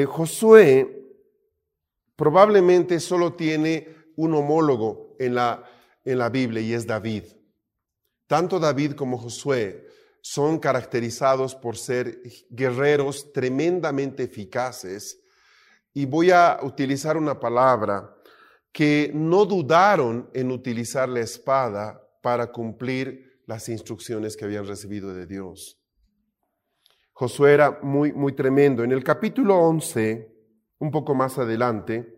Eh, Josué probablemente solo tiene un homólogo en la, en la Biblia y es David. Tanto David como Josué son caracterizados por ser guerreros tremendamente eficaces y voy a utilizar una palabra que no dudaron en utilizar la espada para cumplir las instrucciones que habían recibido de Dios. Josué era muy, muy tremendo. En el capítulo 11, un poco más adelante,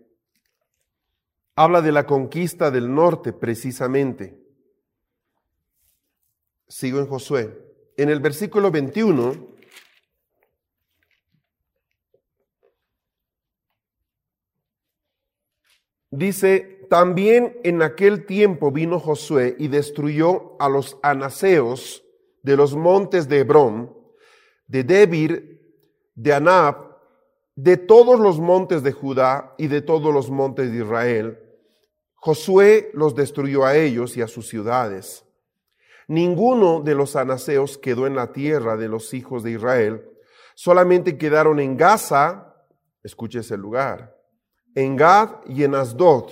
habla de la conquista del norte precisamente. Sigo en Josué. En el versículo 21, dice, también en aquel tiempo vino Josué y destruyó a los anaseos de los montes de Hebrón, de Debir, de Anab, de todos los montes de Judá y de todos los montes de Israel. Josué los destruyó a ellos y a sus ciudades. Ninguno de los anaseos quedó en la tierra de los hijos de Israel, solamente quedaron en Gaza, escuche ese lugar, en Gad y en Asdod.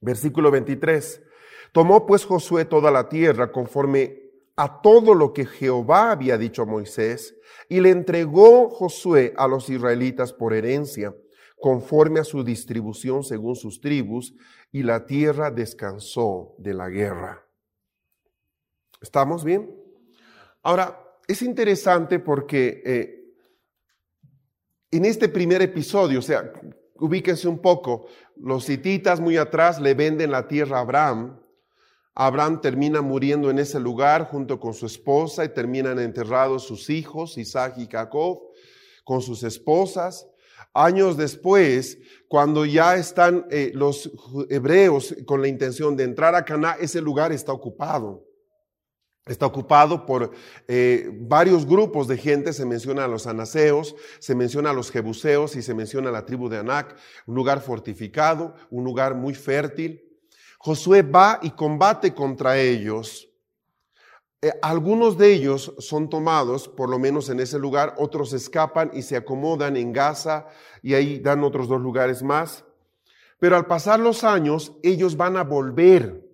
Versículo 23. Tomó pues Josué toda la tierra conforme a todo lo que Jehová había dicho a Moisés, y le entregó Josué a los israelitas por herencia, conforme a su distribución según sus tribus, y la tierra descansó de la guerra. ¿Estamos bien? Ahora, es interesante porque eh, en este primer episodio, o sea, ubíquense un poco, los hititas muy atrás le venden la tierra a Abraham, Abraham termina muriendo en ese lugar junto con su esposa y terminan enterrados sus hijos, Isaac y Jacob, con sus esposas. Años después, cuando ya están eh, los hebreos con la intención de entrar a Cana, ese lugar está ocupado. Está ocupado por eh, varios grupos de gente, se menciona a los anaseos, se menciona a los jebuseos y se menciona a la tribu de Anac, un lugar fortificado, un lugar muy fértil. Josué va y combate contra ellos. Eh, algunos de ellos son tomados, por lo menos en ese lugar, otros escapan y se acomodan en Gaza y ahí dan otros dos lugares más. Pero al pasar los años, ellos van a volver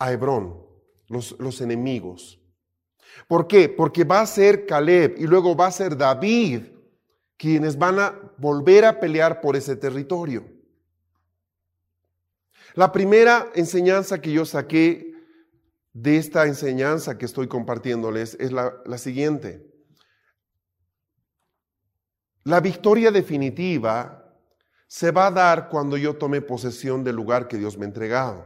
a Hebrón, los, los enemigos. ¿Por qué? Porque va a ser Caleb y luego va a ser David quienes van a volver a pelear por ese territorio. La primera enseñanza que yo saqué de esta enseñanza que estoy compartiéndoles es la, siguiente. La victoria definitiva se va a dar cuando yo tome posesión del lugar que Dios me ha entregado.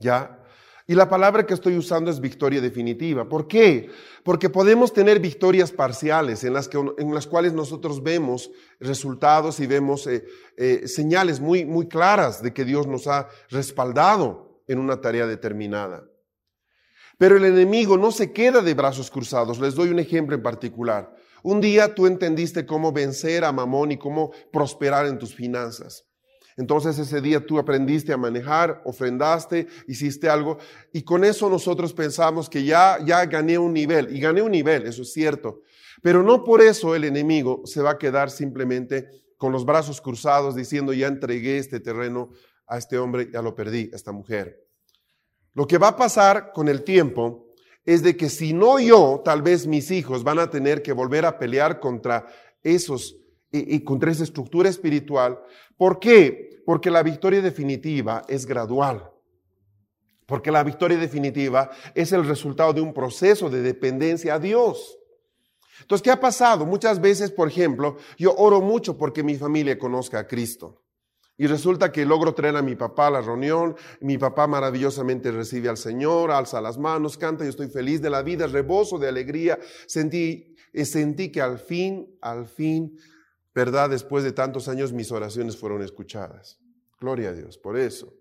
¿Ya? Y la palabra que estoy usando es victoria definitiva. ¿Por qué? Porque podemos tener victorias parciales en las, que, en las cuales nosotros vemos resultados y vemos eh, eh, señales muy, muy claras de que Dios nos ha respaldado en una tarea determinada. Pero el enemigo no se queda de brazos cruzados. Les doy un ejemplo en particular. Un día tú entendiste cómo vencer a Mamón y cómo prosperar en tus finanzas. Entonces ese día tú aprendiste a manejar, ofrendaste, hiciste algo y con eso nosotros pensamos que ya, ya gané un nivel y gané un nivel, eso es cierto. Pero no por eso el enemigo se va a quedar simplemente con los brazos cruzados diciendo ya entregué este terreno a este hombre, ya lo perdí, a esta mujer. Lo que va a pasar con el tiempo es de que si no yo, tal vez mis hijos van a tener que volver a pelear contra esos y, contra esa estructura espiritual. ¿Por qué? Porque la victoria definitiva es gradual. Porque la victoria definitiva es el resultado de un proceso de dependencia a Dios. Entonces, ¿qué ha pasado? Muchas veces, por ejemplo, yo oro mucho porque mi familia conozca a Cristo. Y resulta que logro traer a mi papá a la reunión, mi papá maravillosamente recibe al Señor, alza las manos, canta, yo estoy feliz de la vida, rebozo de alegría, sentí, eh, sentí que al fin, al fin, ¿verdad? Después de tantos años mis oraciones fueron escuchadas. Gloria a Dios, por eso.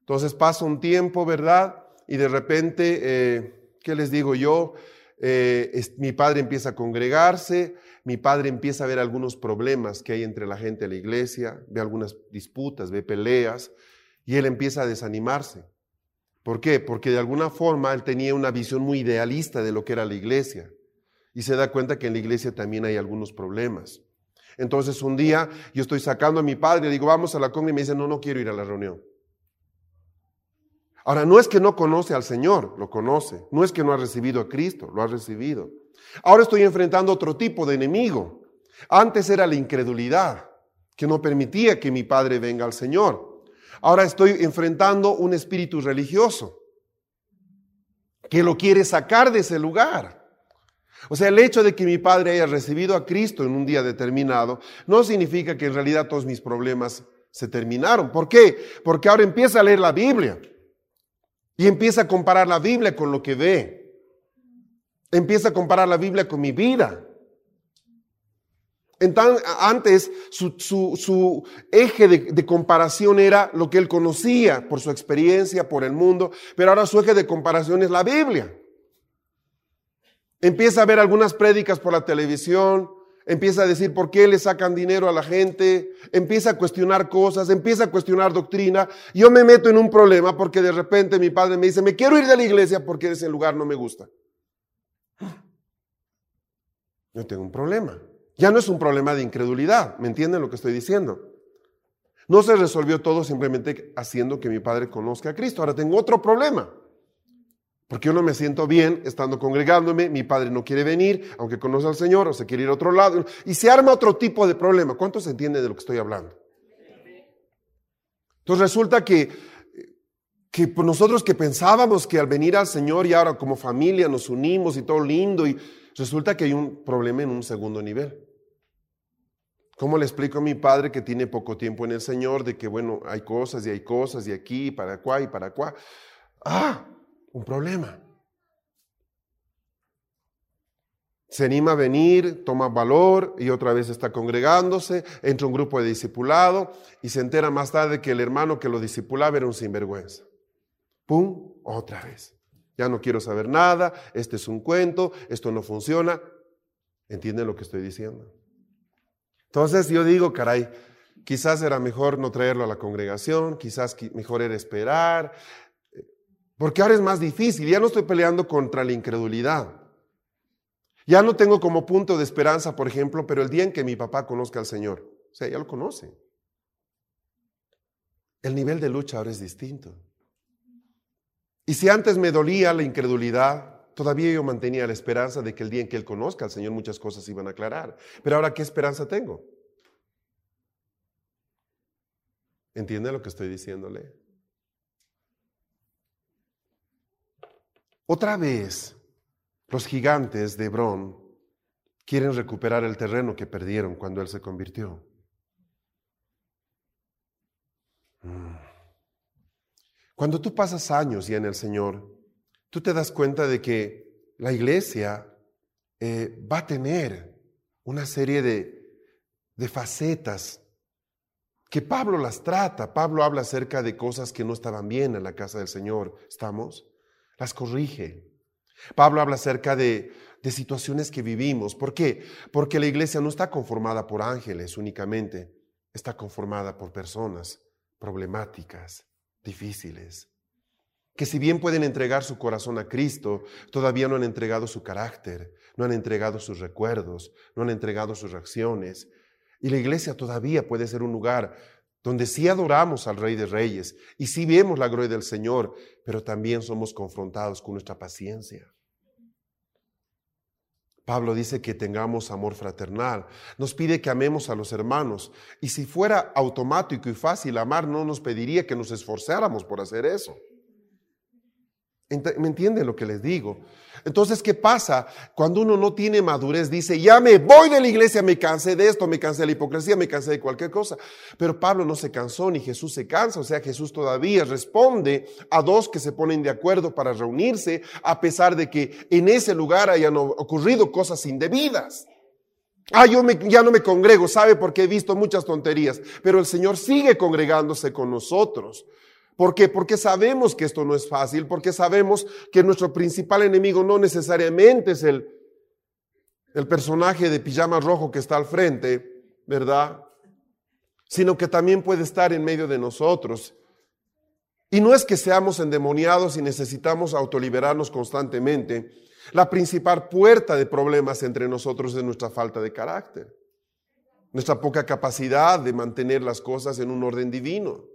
Entonces pasa un tiempo, ¿verdad? Y de repente, eh, ¿qué les digo yo? Eh, mi padre empieza a congregarse, mi padre empieza a ver algunos problemas que hay entre la gente de la iglesia, ve algunas disputas, ve peleas, y él empieza a desanimarse. ¿Por qué? Porque de alguna forma él tenía una visión muy idealista de lo que era la iglesia, y se da cuenta que en la iglesia también hay algunos problemas. Entonces un día yo estoy sacando a mi padre, le digo, vamos a la congregación, y me dice, no, no quiero ir a la reunión. Ahora, no es que no conoce al Señor, lo conoce. No es que no ha recibido a Cristo, lo ha recibido. Ahora estoy enfrentando otro tipo de enemigo. Antes era la incredulidad, que no permitía que mi padre venga al Señor. Ahora estoy enfrentando un espíritu religioso, que lo quiere sacar de ese lugar. O sea, el hecho de que mi padre haya recibido a Cristo en un día determinado no significa que en realidad todos mis problemas se terminaron. ¿Por qué? Porque ahora empieza a leer la Biblia. Y empieza a comparar la Biblia con lo que ve. Empieza a comparar la Biblia con mi vida. Entonces, antes su, eje de, de, comparación era lo que él conocía por su experiencia, por el mundo, pero ahora su eje de comparación es la Biblia. Empieza a ver algunas prédicas por la televisión, empieza a decir por qué le sacan dinero a la gente, empieza a cuestionar cosas, empieza a cuestionar doctrina. Yo me meto en un problema porque de repente mi padre me dice, me quiero ir de la iglesia porque ese lugar no me gusta. Yo tengo un problema. Ya no es un problema de incredulidad, ¿me entienden lo que estoy diciendo? No se resolvió todo simplemente haciendo que mi padre conozca a Cristo. Ahora tengo otro problema. Porque yo no me siento bien estando congregándome, mi padre no quiere venir, aunque conoce al Señor, o se quiere ir a otro lado, y se arma otro tipo de problema. ¿Cuántos entienden de lo que estoy hablando? Entonces resulta que, que nosotros que pensábamos que al venir al Señor y ahora como familia nos unimos y todo lindo, y resulta que hay un problema en un segundo nivel. ¿Cómo le explico a mi padre que tiene poco tiempo en el Señor, de que bueno, hay cosas y hay cosas y aquí, y para acá y para acá? Ah, un problema. Se anima a venir, toma valor y otra vez está congregándose, entra un grupo de discipulado y se entera más tarde que el hermano que lo discipulaba era un sinvergüenza. ¡Pum! Otra vez. Ya no quiero saber nada, este es un cuento, esto no funciona. ¿Entienden lo que estoy diciendo? Entonces yo digo, caray, quizás era mejor no traerlo a la congregación, quizás mejor era esperar, porque ahora es más difícil, ya no estoy peleando contra la incredulidad. Ya no tengo como punto de esperanza, por ejemplo, pero el día en que mi papá conozca al Señor, o sea, ya lo conoce. El nivel de lucha ahora es distinto. Y si antes me dolía la incredulidad, todavía yo mantenía la esperanza de que el día en que Él conozca al Señor muchas cosas iban a aclarar. Pero ahora, ¿qué esperanza tengo? ¿Entiende lo que estoy diciéndole? Otra vez, los gigantes de Hebrón quieren recuperar el terreno que perdieron cuando él se convirtió. Mm. Cuando tú pasas años ya en el Señor, tú te das cuenta de que la iglesia eh, va a tener una serie de, de facetas que Pablo las trata. Pablo habla acerca de cosas que no estaban bien en la casa del Señor. ¿Estamos? Las corrige. Pablo habla acerca de, de situaciones que vivimos. ¿Por qué? Porque la iglesia no está conformada por ángeles únicamente, está conformada por personas problemáticas, difíciles, que si bien pueden entregar su corazón a Cristo, todavía no han entregado su carácter, no han entregado sus recuerdos, no han entregado sus reacciones. Y la iglesia todavía puede ser un lugar donde sí adoramos al Rey de Reyes y sí vemos la gloria del Señor, pero también somos confrontados con nuestra paciencia. Pablo dice que tengamos amor fraternal, nos pide que amemos a los hermanos, y si fuera automático y fácil amar, no nos pediría que nos esforzáramos por hacer eso. ¿Me entienden lo que les digo? Entonces, ¿qué pasa? Cuando uno no tiene madurez, dice, ya me voy de la iglesia, me cansé de esto, me cansé de la hipocresía, me cansé de cualquier cosa. Pero Pablo no se cansó, ni Jesús se cansa. O sea, Jesús todavía responde a dos que se ponen de acuerdo para reunirse, a pesar de que en ese lugar hayan ocurrido cosas indebidas. Ah, yo ya no me congrego, ¿sabe? Porque he visto muchas tonterías. Pero el Señor sigue congregándose con nosotros. ¿Por qué? Porque sabemos que esto no es fácil, porque sabemos que nuestro principal enemigo no necesariamente es el, el personaje de pijama rojo que está al frente, ¿verdad? Sino que también puede estar en medio de nosotros. Y no es que seamos endemoniados y necesitamos autoliberarnos constantemente. La principal puerta de problemas entre nosotros es nuestra falta de carácter, nuestra poca capacidad de mantener las cosas en un orden divino.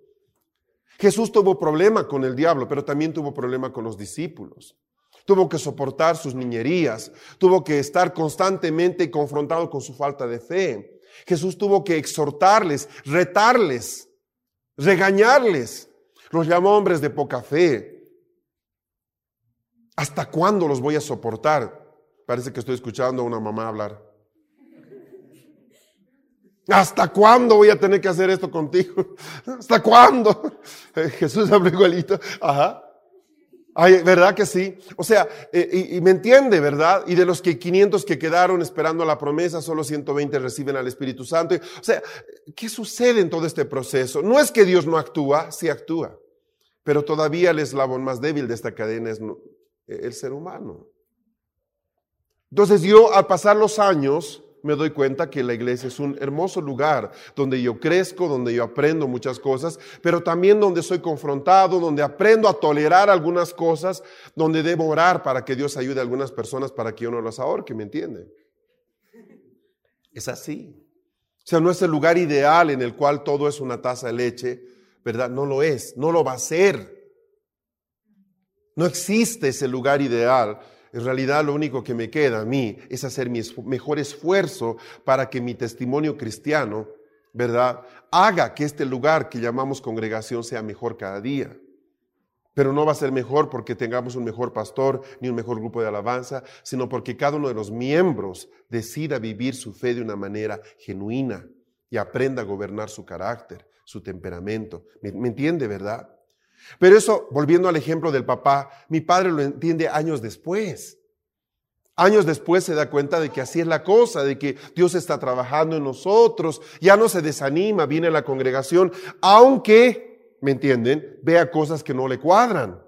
Jesús tuvo problema con el diablo, pero también tuvo problema con los discípulos. Tuvo que soportar sus niñerías, tuvo que estar constantemente confrontado con su falta de fe. Jesús tuvo que exhortarles, retarles, regañarles. Los llamó hombres de poca fe. ¿Hasta cuándo los voy a soportar? Parece que estoy escuchando a una mamá hablar. ¿Hasta cuándo voy a tener que hacer esto contigo? ¿Hasta cuándo? Jesús habla igualito. Ajá. Ay, ¿Verdad que sí? O sea, eh, y, me entiende, ¿verdad? Y de los que 500 que quedaron esperando la promesa, solo 120 reciben al Espíritu Santo. O sea, ¿qué sucede en todo este proceso? No es que Dios no actúa, sí actúa. Pero todavía el eslabón más débil de esta cadena es el ser humano. Entonces yo, al pasar los años, me doy cuenta que la iglesia es un hermoso lugar donde yo crezco, donde yo aprendo muchas cosas, pero también donde soy confrontado, donde aprendo a tolerar algunas cosas, donde debo orar para que Dios ayude a algunas personas para que yo no las ahorque, ¿me entienden? Es así. O sea, no es el lugar ideal en el cual todo es una taza de leche, ¿verdad? No lo es, no lo va a ser. No existe ese lugar ideal en realidad lo único que me queda a mí es hacer mi mejor esfuerzo para que mi testimonio cristiano, ¿verdad?, haga que este lugar que llamamos congregación sea mejor cada día. Pero no va a ser mejor porque tengamos un mejor pastor ni un mejor grupo de alabanza, sino porque cada uno de los miembros decida vivir su fe de una manera genuina y aprenda a gobernar su carácter, su temperamento. ¿Me, me entiende, verdad? Pero eso, volviendo al ejemplo del papá, mi padre lo entiende años después. Años después se da cuenta de que así es la cosa, de que Dios está trabajando en nosotros, ya no se desanima, viene a la congregación, aunque, ¿me entienden?, vea cosas que no le cuadran.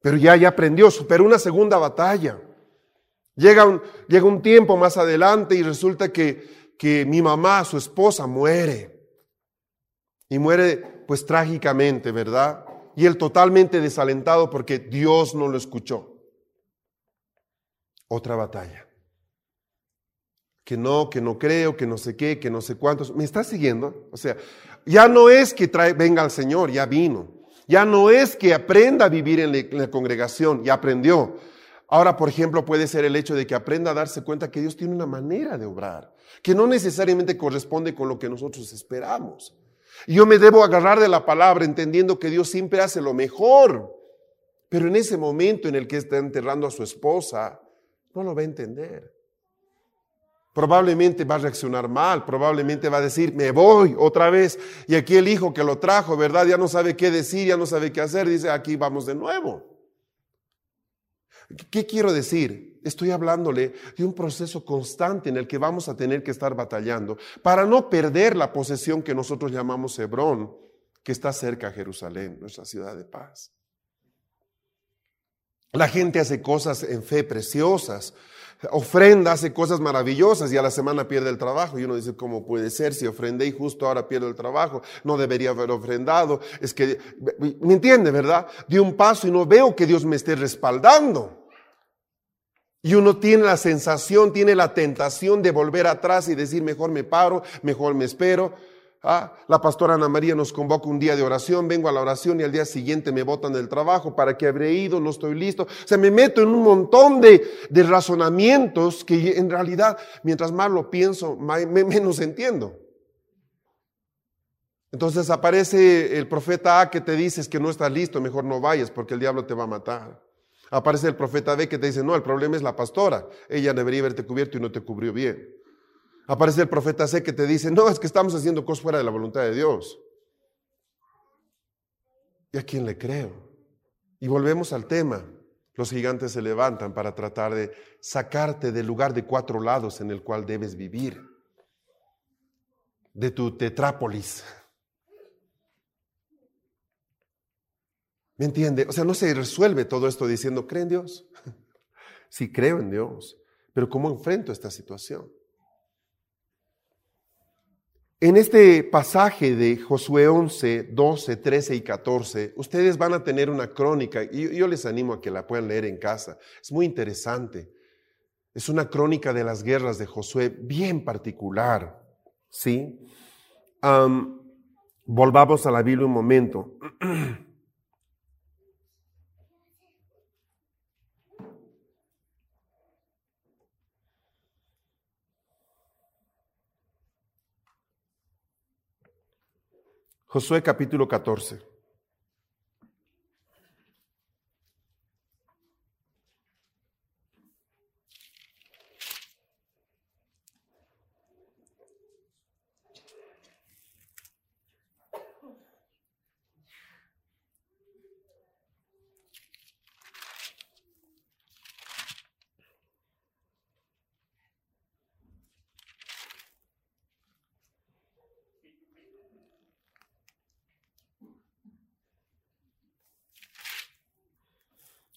Pero ya, ya aprendió, superó una segunda batalla. Llega un, llega un tiempo más adelante y resulta que, que mi mamá, su esposa, muere. Y muere pues trágicamente, ¿verdad? Y él totalmente desalentado porque Dios no lo escuchó. Otra batalla. Que no, que no creo, que no sé qué, que no sé cuántos. ¿Me está siguiendo? O sea, ya no es que venga al Señor, ya vino. Ya no es que aprenda a vivir en la congregación, ya aprendió. Ahora, por ejemplo, puede ser el hecho de que aprenda a darse cuenta que Dios tiene una manera de obrar, que no necesariamente corresponde con lo que nosotros esperamos. Yo me debo agarrar de la palabra entendiendo que Dios siempre hace lo mejor. Pero en ese momento en el que está enterrando a su esposa, no lo va a entender. Probablemente va a reaccionar mal, probablemente va a decir, me voy otra vez. Y aquí el hijo que lo trajo, ¿verdad? Ya no sabe qué decir, ya no sabe qué hacer, dice, aquí vamos de nuevo. ¿Qué quiero decir? Estoy hablándole de un proceso constante en el que vamos a tener que estar batallando para no perder la posesión que nosotros llamamos Hebrón, que está cerca a Jerusalén, nuestra ciudad de paz. La gente hace cosas en fe preciosas, ofrenda, hace cosas maravillosas y a la semana pierde el trabajo. Y uno dice, ¿cómo puede ser? Si ofrendé y justo ahora pierdo el trabajo, no debería haber ofrendado. Es que, ¿me entiende, verdad? Di un paso y no veo que Dios me esté respaldando. Y uno tiene la sensación, tiene la tentación de volver atrás y decir, mejor me paro, mejor me espero. Ah, la pastora Ana María nos convoca un día de oración, vengo a la oración y al día siguiente me botan del trabajo, ¿para que habré ido? No estoy listo. O sea, me meto en un montón de, de razonamientos que en realidad, mientras más lo pienso, menos entiendo. Entonces aparece el profeta A que te dice que no estás listo, mejor no vayas porque el diablo te va a matar. Aparece el profeta B que te dice, no, el problema es la pastora, ella debería haberte cubierto y no te cubrió bien. Aparece el profeta C que te dice, no, es que estamos haciendo cosas fuera de la voluntad de Dios. ¿Y a quién le creo? Y volvemos al tema. Los gigantes se levantan para tratar de sacarte del lugar de cuatro lados en el cual debes vivir, de tu tetrápolis. ¿Me entiende? O sea, no se resuelve todo esto diciendo, ¿cree en Dios? Sí, creo en Dios, pero ¿cómo enfrento esta situación? En este pasaje de Josué 11, 12, 13 y 14, ustedes van a tener una crónica, y yo les animo a que la puedan leer en casa. Es muy interesante. Es una crónica de las guerras de Josué bien particular. ¿Sí? volvamos a la Biblia un momento. Josué capítulo 14.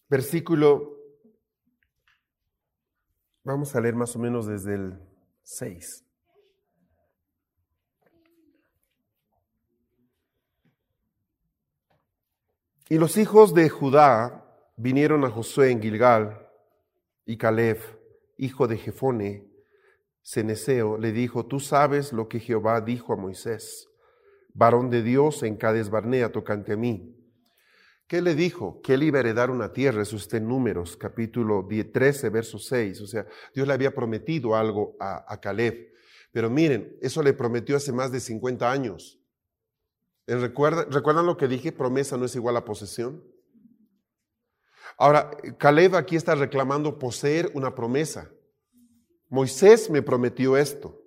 Versículo, vamos a leer más o menos desde el 6. Y los hijos de Judá vinieron a Josué en Gilgal, y Caleb, hijo de Jefone, Ceneseo, le dijo, tú sabes lo que Jehová dijo a Moisés, varón de Dios en Cades Barnea, tocante a mí ¿Qué le dijo? Que él iba a heredar una tierra, eso está en Números, capítulo 13, verso 6. O sea, Dios le había prometido algo a, Caleb. Pero miren, eso le prometió hace más de 50 años. ¿Recuerdan, ¿Recuerdan lo que dije? Promesa no es igual a posesión. Ahora, Caleb aquí está reclamando poseer una promesa. Moisés me prometió esto.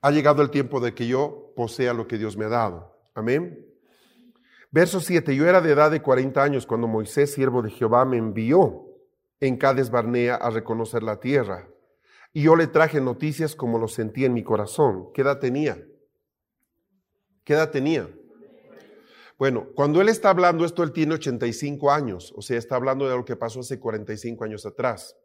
Ha llegado el tiempo de que yo posea lo que Dios me ha dado. Amén. Verso 7, yo era de edad de 40 años cuando Moisés, siervo de Jehová, me envió en Cades Barnea a reconocer la tierra. Y yo le traje noticias como lo sentí en mi corazón. ¿Qué edad tenía? ¿Qué edad tenía? Bueno, cuando él está hablando esto, él tiene 85 años, o sea, está hablando de lo que pasó hace 45 años atrás.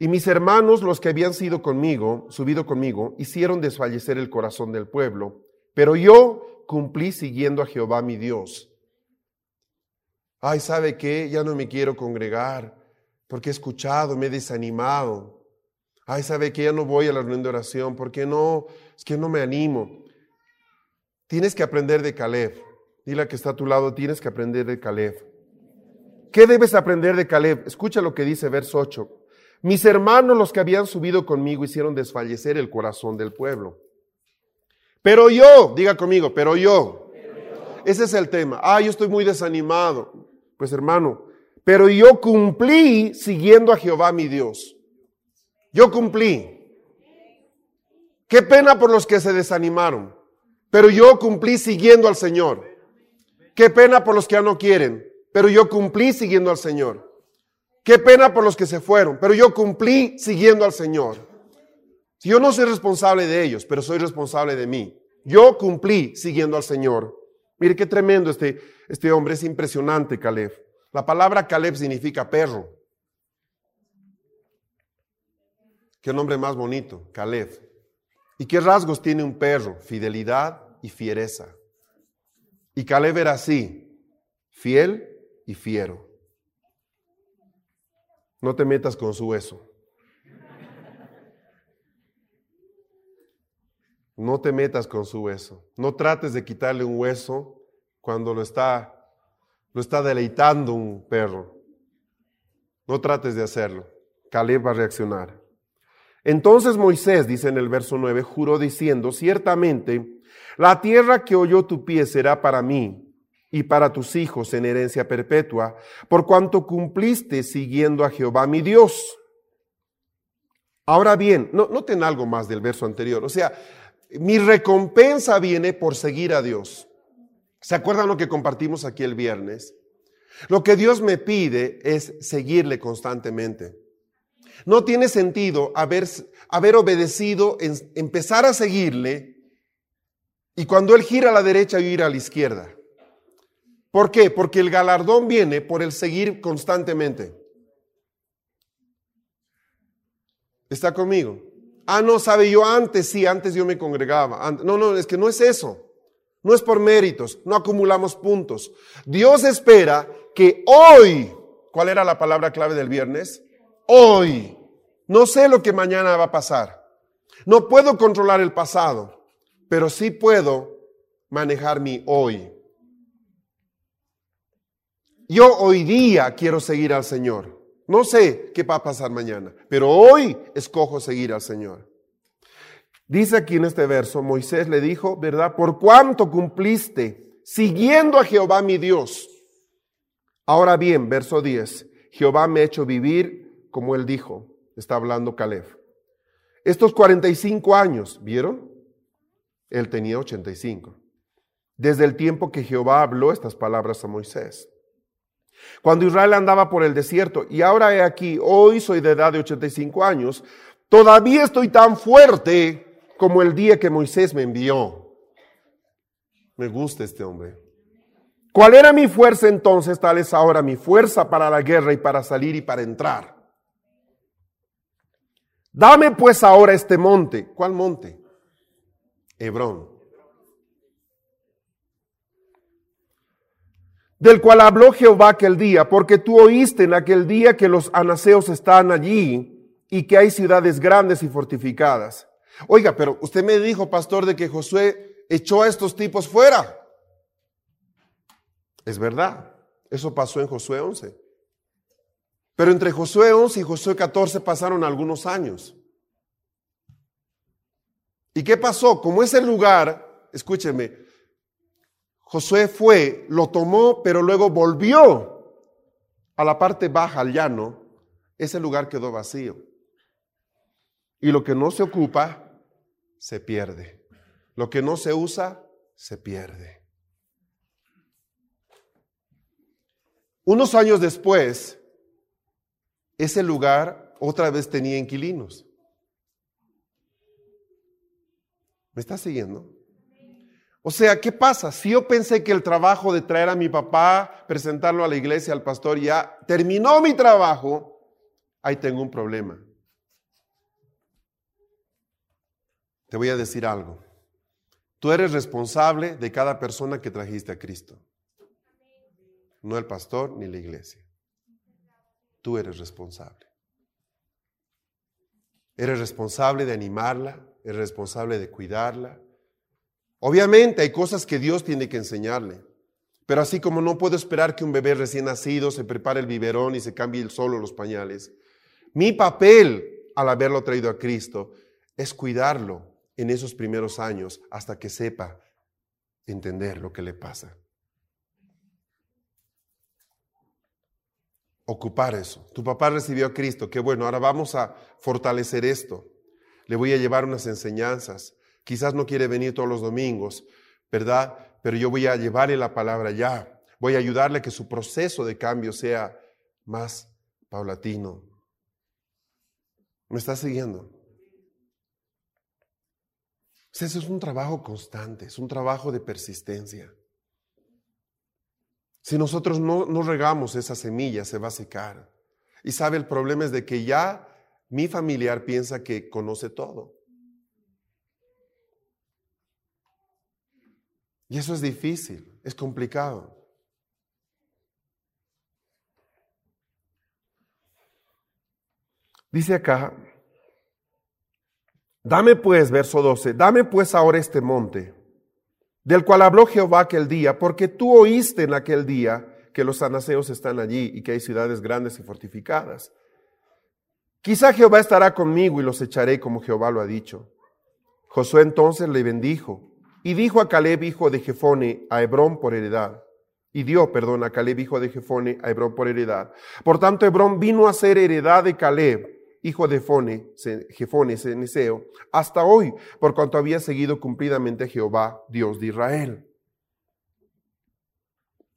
Y mis hermanos, los que habían sido conmigo, subido conmigo, hicieron desfallecer el corazón del pueblo, pero yo cumplí siguiendo a Jehová mi Dios. Ay, ¿sabe qué? Ya no me quiero congregar porque he escuchado, me he desanimado. Ay, ¿sabe qué? Ya no voy a la reunión de oración porque no, es que no me animo. Tienes que aprender de Caleb. Dile a que está a tu lado, tienes que aprender de Caleb. ¿Qué debes aprender de Caleb? Escucha lo que dice verso 8. Mis hermanos, los que habían subido conmigo, hicieron desfallecer el corazón del pueblo. Pero yo, diga conmigo, pero yo. Ese es el tema. Ah, yo estoy muy desanimado. Pues hermano, pero yo cumplí siguiendo a Jehová mi Dios. Yo cumplí. Qué pena por los que se desanimaron. Pero yo cumplí siguiendo al Señor. Qué pena por los que ya no quieren. Pero yo cumplí siguiendo al Señor. Qué pena por los que se fueron. Pero yo cumplí siguiendo al Señor. Yo no soy responsable de ellos, pero soy responsable de mí. Yo cumplí siguiendo al Señor. Mire qué tremendo este, este hombre, es impresionante, Caleb. La palabra Caleb significa perro. Qué nombre más bonito, Caleb. ¿Y qué rasgos tiene un perro? Fidelidad y fiereza. Y Caleb era así, fiel y fiero. No te metas con su hueso. No te metas con su hueso. No trates de quitarle un hueso cuando lo está, lo está deleitando un perro. No trates de hacerlo. Caleb va a reaccionar. Entonces Moisés, dice en el verso 9, juró diciendo, ciertamente La tierra que oyó tu pie será para mí y para tus hijos en herencia perpetua, por cuanto cumpliste siguiendo a Jehová mi Dios. Ahora bien, no, noten algo más del verso anterior. O sea, mi recompensa viene por seguir a Dios. ¿Se acuerdan lo que compartimos aquí el viernes? Lo que Dios me pide es seguirle constantemente. No tiene sentido haber, haber obedecido, empezar a seguirle y cuando Él gira a la derecha yo ir a la izquierda. ¿Por qué? Porque el galardón viene por el seguir constantemente. ¿Está conmigo? Ah, no, sabe, yo antes sí, antes yo me congregaba. No, no, es que no es eso. No es por méritos, no acumulamos puntos. Dios espera que hoy, ¿cuál era la palabra clave del viernes? Hoy. No sé lo que mañana va a pasar. No puedo controlar el pasado, pero sí puedo manejar mi hoy. Yo hoy día quiero seguir al Señor. No sé qué va a pasar mañana, pero hoy escojo seguir al Señor. Dice aquí en este verso, Moisés le dijo, ¿verdad? Por cuánto cumpliste siguiendo a Jehová mi Dios. Ahora bien, verso 10, Jehová me ha hecho vivir como él dijo, está hablando Caleb. Estos 45 años, ¿vieron? Él tenía 85. Desde el tiempo que Jehová habló estas palabras a Moisés. Cuando Israel andaba por el desierto, y ahora he aquí, hoy soy de edad de 85 años, todavía estoy tan fuerte como el día que Moisés me envió. Me gusta este hombre. ¿Cuál era mi fuerza entonces? Tal es ahora mi fuerza para la guerra y para salir y para entrar. Dame pues ahora este monte. ¿Cuál monte? Hebrón. Del cual habló Jehová aquel día, porque tú oíste en aquel día que los anaseos están allí y que hay ciudades grandes y fortificadas. Oiga, pero usted me dijo, pastor, de que Josué echó a estos tipos fuera. Es verdad, eso pasó en Josué 11. Pero entre Josué 11 y Josué 14 pasaron algunos años. ¿Y qué pasó? Como ese lugar, escúcheme, Josué fue, lo tomó, pero luego volvió a la parte baja, al llano. Ese lugar quedó vacío. Y lo que no se ocupa, se pierde. Lo que no se usa, se pierde. Unos años después, ese lugar otra vez tenía inquilinos. ¿Me está siguiendo? O sea, ¿qué pasa? Si yo pensé que el trabajo de traer a mi papá, presentarlo a la iglesia, al pastor, ya terminó mi trabajo, ahí tengo un problema. Te voy a decir algo. Tú eres responsable de cada persona que trajiste a Cristo. No el pastor ni la iglesia. Tú eres responsable. Eres responsable de animarla, eres responsable de cuidarla, Obviamente hay cosas que Dios tiene que enseñarle. Pero así como no puedo esperar que un bebé recién nacido se prepare el biberón y se cambie el solo los pañales, mi papel al haberlo traído a Cristo es cuidarlo en esos primeros años hasta que sepa entender lo que le pasa. Ocupar eso. Tu papá recibió a Cristo, qué bueno, ahora vamos a fortalecer esto. Le voy a llevar unas enseñanzas. Quizás no quiere venir todos los domingos, ¿verdad? Pero yo voy a llevarle la palabra ya. Voy a ayudarle a que su proceso de cambio sea más paulatino. ¿Me está siguiendo? Eso es un trabajo constante, es un trabajo de persistencia. Si nosotros no, no regamos esa semilla, se va a secar. Y sabe, el problema es de que ya mi familiar piensa que conoce todo. Y eso es difícil, es complicado. Dice acá, dame pues, verso 12, dame pues ahora este monte, del cual habló Jehová aquel día, porque tú oíste en aquel día que los anaseos están allí y que hay ciudades grandes y fortificadas. Quizá Jehová estará conmigo y los echaré como Jehová lo ha dicho. Josué entonces le bendijo Y dijo a Caleb, hijo de Jefone, a Hebrón por heredad. Y dio, perdón, a Caleb, hijo de Jefone, a Hebrón por heredad. Por tanto, Hebrón vino a ser heredad de Caleb, hijo de Fone, Jefone, Ceneseo, hasta hoy, por cuanto había seguido cumplidamente a Jehová, Dios de Israel.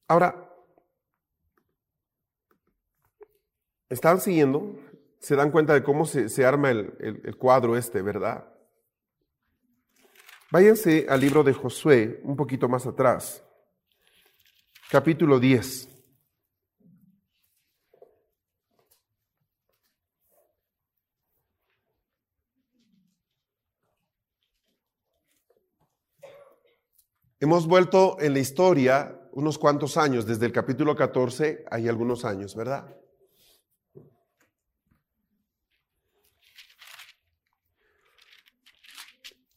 Ahora, ¿están siguiendo? Se dan cuenta de cómo se, arma el, el cuadro este, ¿verdad? Váyanse al libro de Josué, un poquito más atrás, capítulo 10. Hemos vuelto en la historia unos cuantos años, desde el capítulo 14 hay algunos años, ¿verdad?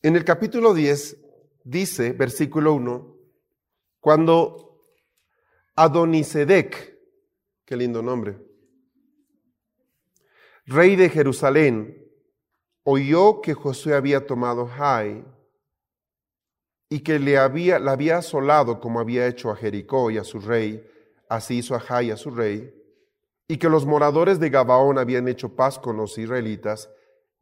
En el capítulo 10 dice, versículo 1, cuando Adonisedec, qué lindo nombre, rey de Jerusalén, oyó que Josué había tomado Jai, y que le había, la había asolado como había hecho a Jericó y a su rey, así hizo a Jai a su rey, y que los moradores de Gabaón habían hecho paz con los israelitas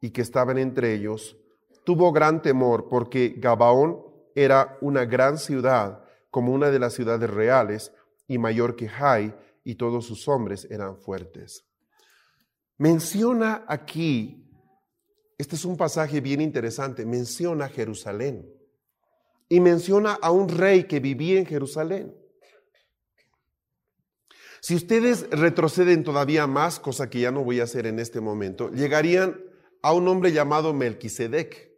y que estaban entre ellos, tuvo gran temor porque Gabaón era una gran ciudad, como una de las ciudades reales, y mayor que Jai, y todos sus hombres eran fuertes. Menciona aquí, este es un pasaje bien interesante, menciona Jerusalén y menciona a un rey que vivía en Jerusalén. Si ustedes retroceden todavía más, cosa que ya no voy a hacer en este momento, llegarían a un hombre llamado Melquisedec,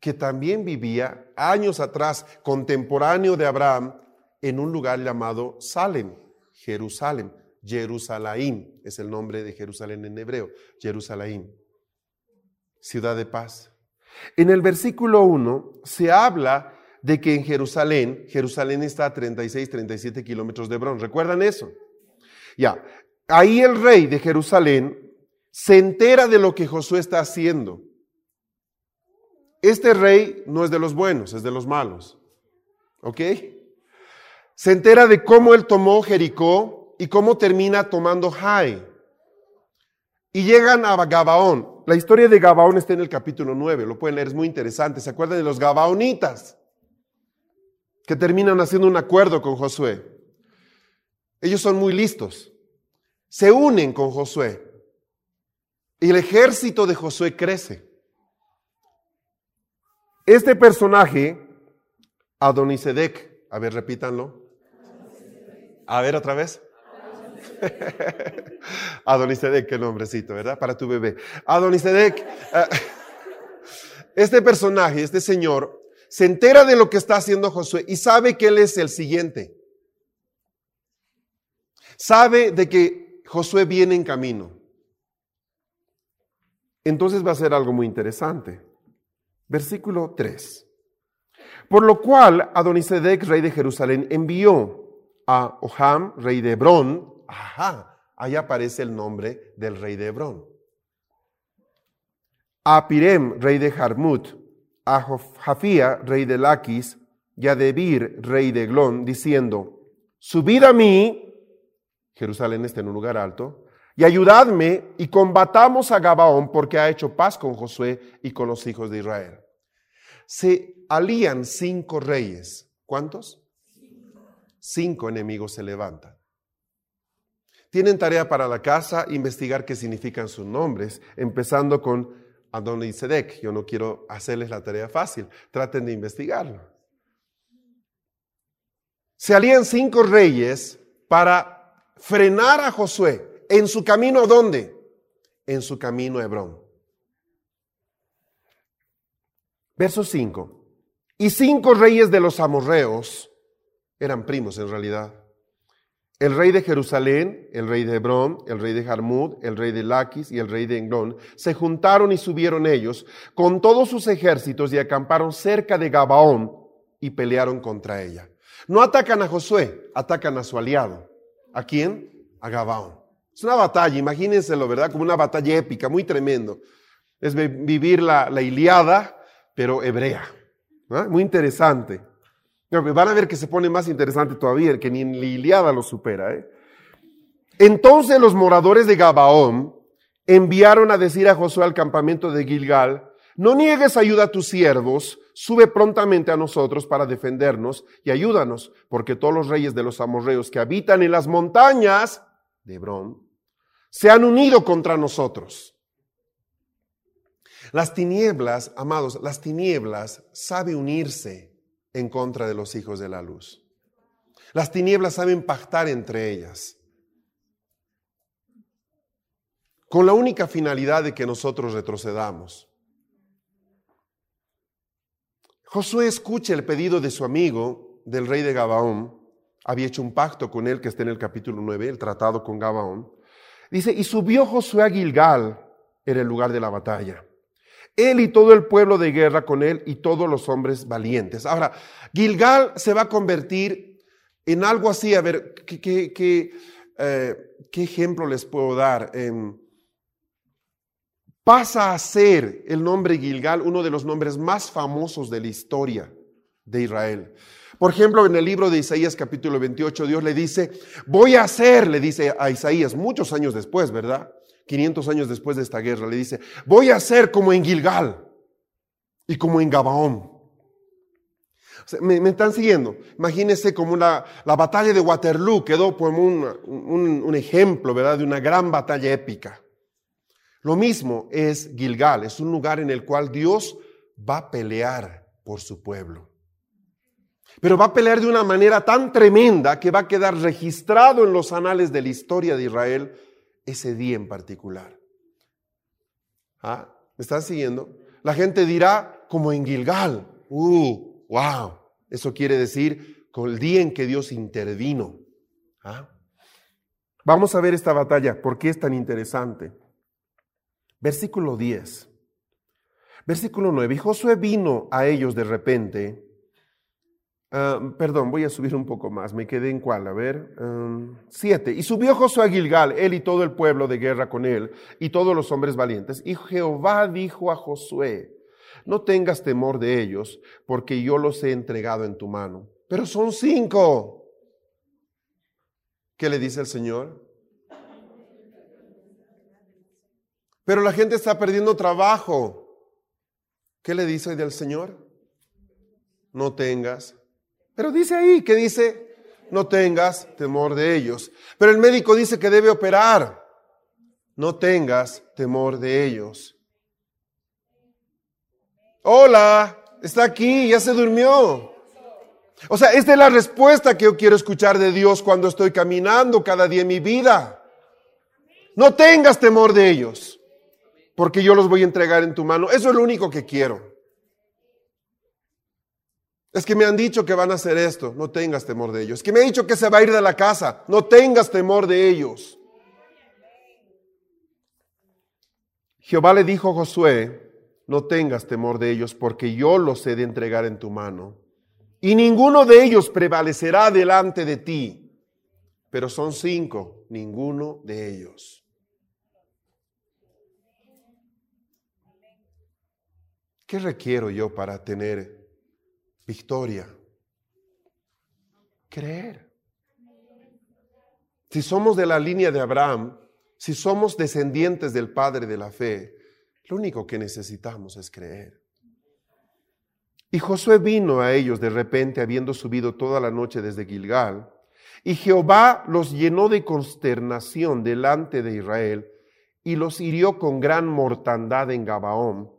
que también vivía años atrás, contemporáneo de Abraham, en un lugar llamado Salem, Jerusalén. Jerusalén es el nombre de Jerusalén en hebreo, Jerusalén, ciudad de paz. En el versículo 1 se habla de que en Jerusalén, Jerusalén está a 36, 37 kilómetros de Hebrón. ¿Recuerdan eso? Ya, ahí el rey de Jerusalén se entera de lo que Josué está haciendo. Este rey no es de los buenos, es de los malos. ¿Ok? Se entera de cómo él tomó Jericó y cómo termina tomando Jai. Y llegan a Gabaón. La historia de Gabaón está en el capítulo 9, lo pueden leer, es muy interesante. ¿Se acuerdan de los Gabaonitas? Que terminan haciendo un acuerdo con Josué. Ellos son muy listos. Se unen con Josué. Y el ejército de Josué crece. Este personaje, Adonisedec, a ver, repítanlo. A ver otra vez. Adonisedec, qué nombrecito, ¿verdad? Para tu bebé. Adonisedec, eh, este personaje, este señor, se entera de lo que está haciendo Josué y sabe que él es el siguiente. Sabe de que Josué viene en camino. Entonces va a ser algo muy interesante. Versículo 3. Por lo cual Adonisedec, rey de Jerusalén, envió a Oham, rey de Hebrón, Ajá, ahí aparece el nombre del rey de Hebrón. A Pirem, rey de Jarmut, a Jafía, rey de Laquis, y a Debir, rey de Glón, diciendo, subid a mí, Jerusalén está en un lugar alto, y ayudadme y combatamos a Gabaón porque ha hecho paz con Josué y con los hijos de Israel. Se alían cinco reyes. ¿Cuántos? Cinco enemigos se levantan. Tienen tarea para la casa investigar qué significan sus nombres, empezando con Adonisedec. Yo no quiero hacerles la tarea fácil, traten de investigarlo. Se alían cinco reyes para frenar a Josué en su camino a dónde? En su camino a Hebrón. Verso 5. Y cinco reyes de los amorreos eran primos en realidad el rey de Jerusalén, el rey de Hebrón, el rey de Jarmud, el rey de Laquis y el rey de Englón se juntaron y subieron ellos con todos sus ejércitos y acamparon cerca de Gabaón y pelearon contra ella. No atacan a Josué, atacan a su aliado. ¿A quién? A Gabaón. Es una batalla, imagínenselo, ¿verdad? Como una batalla épica, muy tremendo. Es vivir la, la Iliada, pero hebrea. ¿Ah? Muy interesante. Van a ver que se pone más interesante todavía, que ni en Liliada lo supera. ¿eh? Entonces los moradores de Gabaón enviaron a decir a Josué al campamento de Gilgal, no niegues ayuda a tus siervos, sube prontamente a nosotros para defendernos y ayúdanos, porque todos los reyes de los amorreos que habitan en las montañas de Hebrón se han unido contra nosotros. Las tinieblas, amados, las tinieblas sabe unirse en contra de los hijos de la luz. Las tinieblas saben pactar entre ellas. Con la única finalidad de que nosotros retrocedamos. Josué escucha el pedido de su amigo, del rey de Gabaón. Había hecho un pacto con él, que está en el capítulo 9, el tratado con Gabaón. Dice, y subió Josué a Gilgal, en el lugar de la batalla. Él y todo el pueblo de guerra con él y todos los hombres valientes. Ahora, Gilgal se va a convertir en algo así, a ver, ¿qué, qué, eh, ejemplo les puedo dar? Em, pasa a ser el nombre Gilgal uno de los nombres más famosos de la historia de Israel. Por ejemplo, en el libro de Isaías capítulo 28, Dios le dice, voy a hacer, le dice a Isaías, muchos años después, ¿verdad? 500 años después de esta guerra, le dice, voy a ser como en Gilgal y como en Gabaón. me, están siguiendo. Imagínense como la, la batalla de Waterloo quedó como un, un ejemplo, ¿verdad? De una gran batalla épica. Lo mismo es Gilgal, es un lugar en el cual Dios va a pelear por su pueblo. Pero va a pelear de una manera tan tremenda que va a quedar registrado en los anales de la historia de Israel ese día en particular. ¿Ah? ¿Me están siguiendo? La gente dirá como en Gilgal. ¡Uh! ¡Wow! Eso quiere decir con el día en que Dios intervino. ¿Ah? Vamos a ver esta batalla. ¿Por qué es tan interesante? Versículo 10. Versículo 9. Y Josué vino a ellos de repente Ah, perdón, voy a subir un poco más. Me quedé en cuál, a ver. siete. Y subió Josué a Gilgal, él y todo el pueblo de guerra con él, y todos los hombres valientes. Y Jehová dijo a Josué, no tengas temor de ellos, porque yo los he entregado en tu mano. Pero son cinco. ¿Qué le dice el Señor? Pero la gente está perdiendo trabajo. ¿Qué le dice del Señor? No tengas pero dice ahí que dice, no tengas temor de ellos. Pero el médico dice que debe operar. No tengas temor de ellos. Hola, está aquí, ya se durmió. O sea, esta es la respuesta que yo quiero escuchar de Dios cuando estoy caminando cada día en mi vida. No tengas temor de ellos, porque yo los voy a entregar en tu mano. Eso es lo único que quiero. Es que me han dicho que van a hacer esto, no tengas temor de ellos. Es que me han dicho que se va a ir de la casa, no tengas temor de ellos. Jehová le dijo a Josué, no tengas temor de ellos, porque yo los he de entregar en tu mano. Y ninguno de ellos prevalecerá delante de ti. Pero son cinco, ninguno de ellos. ¿Qué requiero yo para tener victoria. Creer. Si somos de la línea de Abraham, si somos descendientes del Padre de la fe, lo único que necesitamos es creer. Y Josué vino a ellos de repente, habiendo subido toda la noche desde Gilgal, y Jehová los llenó de consternación delante de Israel, y los hirió con gran mortandad en Gabaón,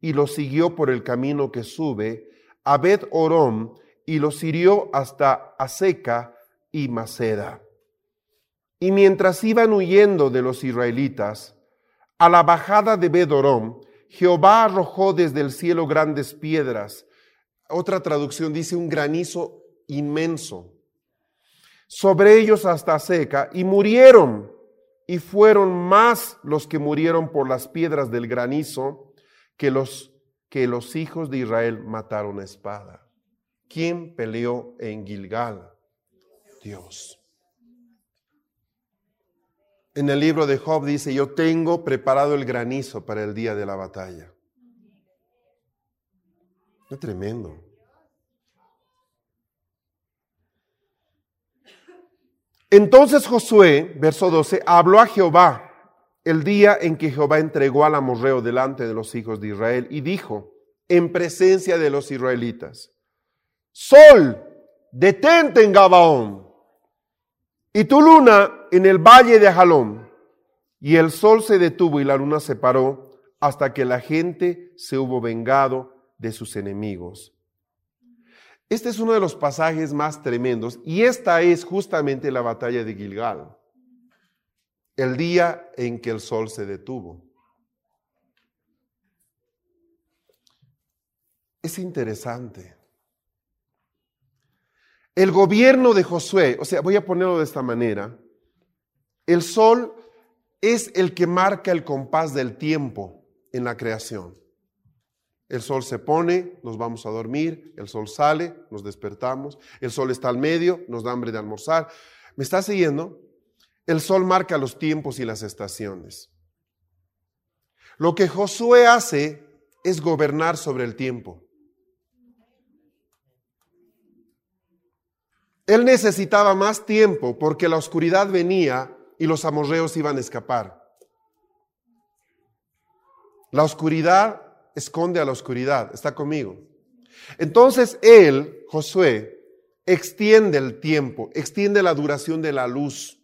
y los siguió por el camino que sube, Abed Orom y los hirió hasta Aseca y Maceda. Y mientras iban huyendo de los israelitas, a la bajada de Bedorom, Jehová arrojó desde el cielo grandes piedras. Otra traducción dice un granizo inmenso. Sobre ellos hasta seca y murieron. Y fueron más los que murieron por las piedras del granizo que los que los hijos de Israel mataron espada. ¿Quién peleó en Gilgal? Dios. En el libro de Job dice, yo tengo preparado el granizo para el día de la batalla. Es tremendo. Entonces Josué, verso 12, habló a Jehová el día en que Jehová entregó al amorreo delante de los hijos de Israel y dijo, en presencia de los israelitas, Sol, detente en Gabaón, y tu luna en el valle de Ajalón. Y el sol se detuvo y la luna se paró hasta que la gente se hubo vengado de sus enemigos. Este es uno de los pasajes más tremendos y esta es justamente la batalla de Gilgal, el día en que el sol se detuvo. Es interesante. El gobierno de Josué, o sea, voy a ponerlo de esta manera, el sol es el que marca el compás del tiempo en la creación. El sol se pone, nos vamos a dormir, el sol sale, nos despertamos, el sol está al medio, nos da hambre de almorzar. ¿Me está siguiendo? El sol marca los tiempos y las estaciones. Lo que Josué hace es gobernar sobre el tiempo. Él necesitaba más tiempo porque la oscuridad venía y los amorreos iban a escapar. La oscuridad esconde a la oscuridad, está conmigo. Entonces él, Josué, extiende el tiempo, extiende la duración de la luz.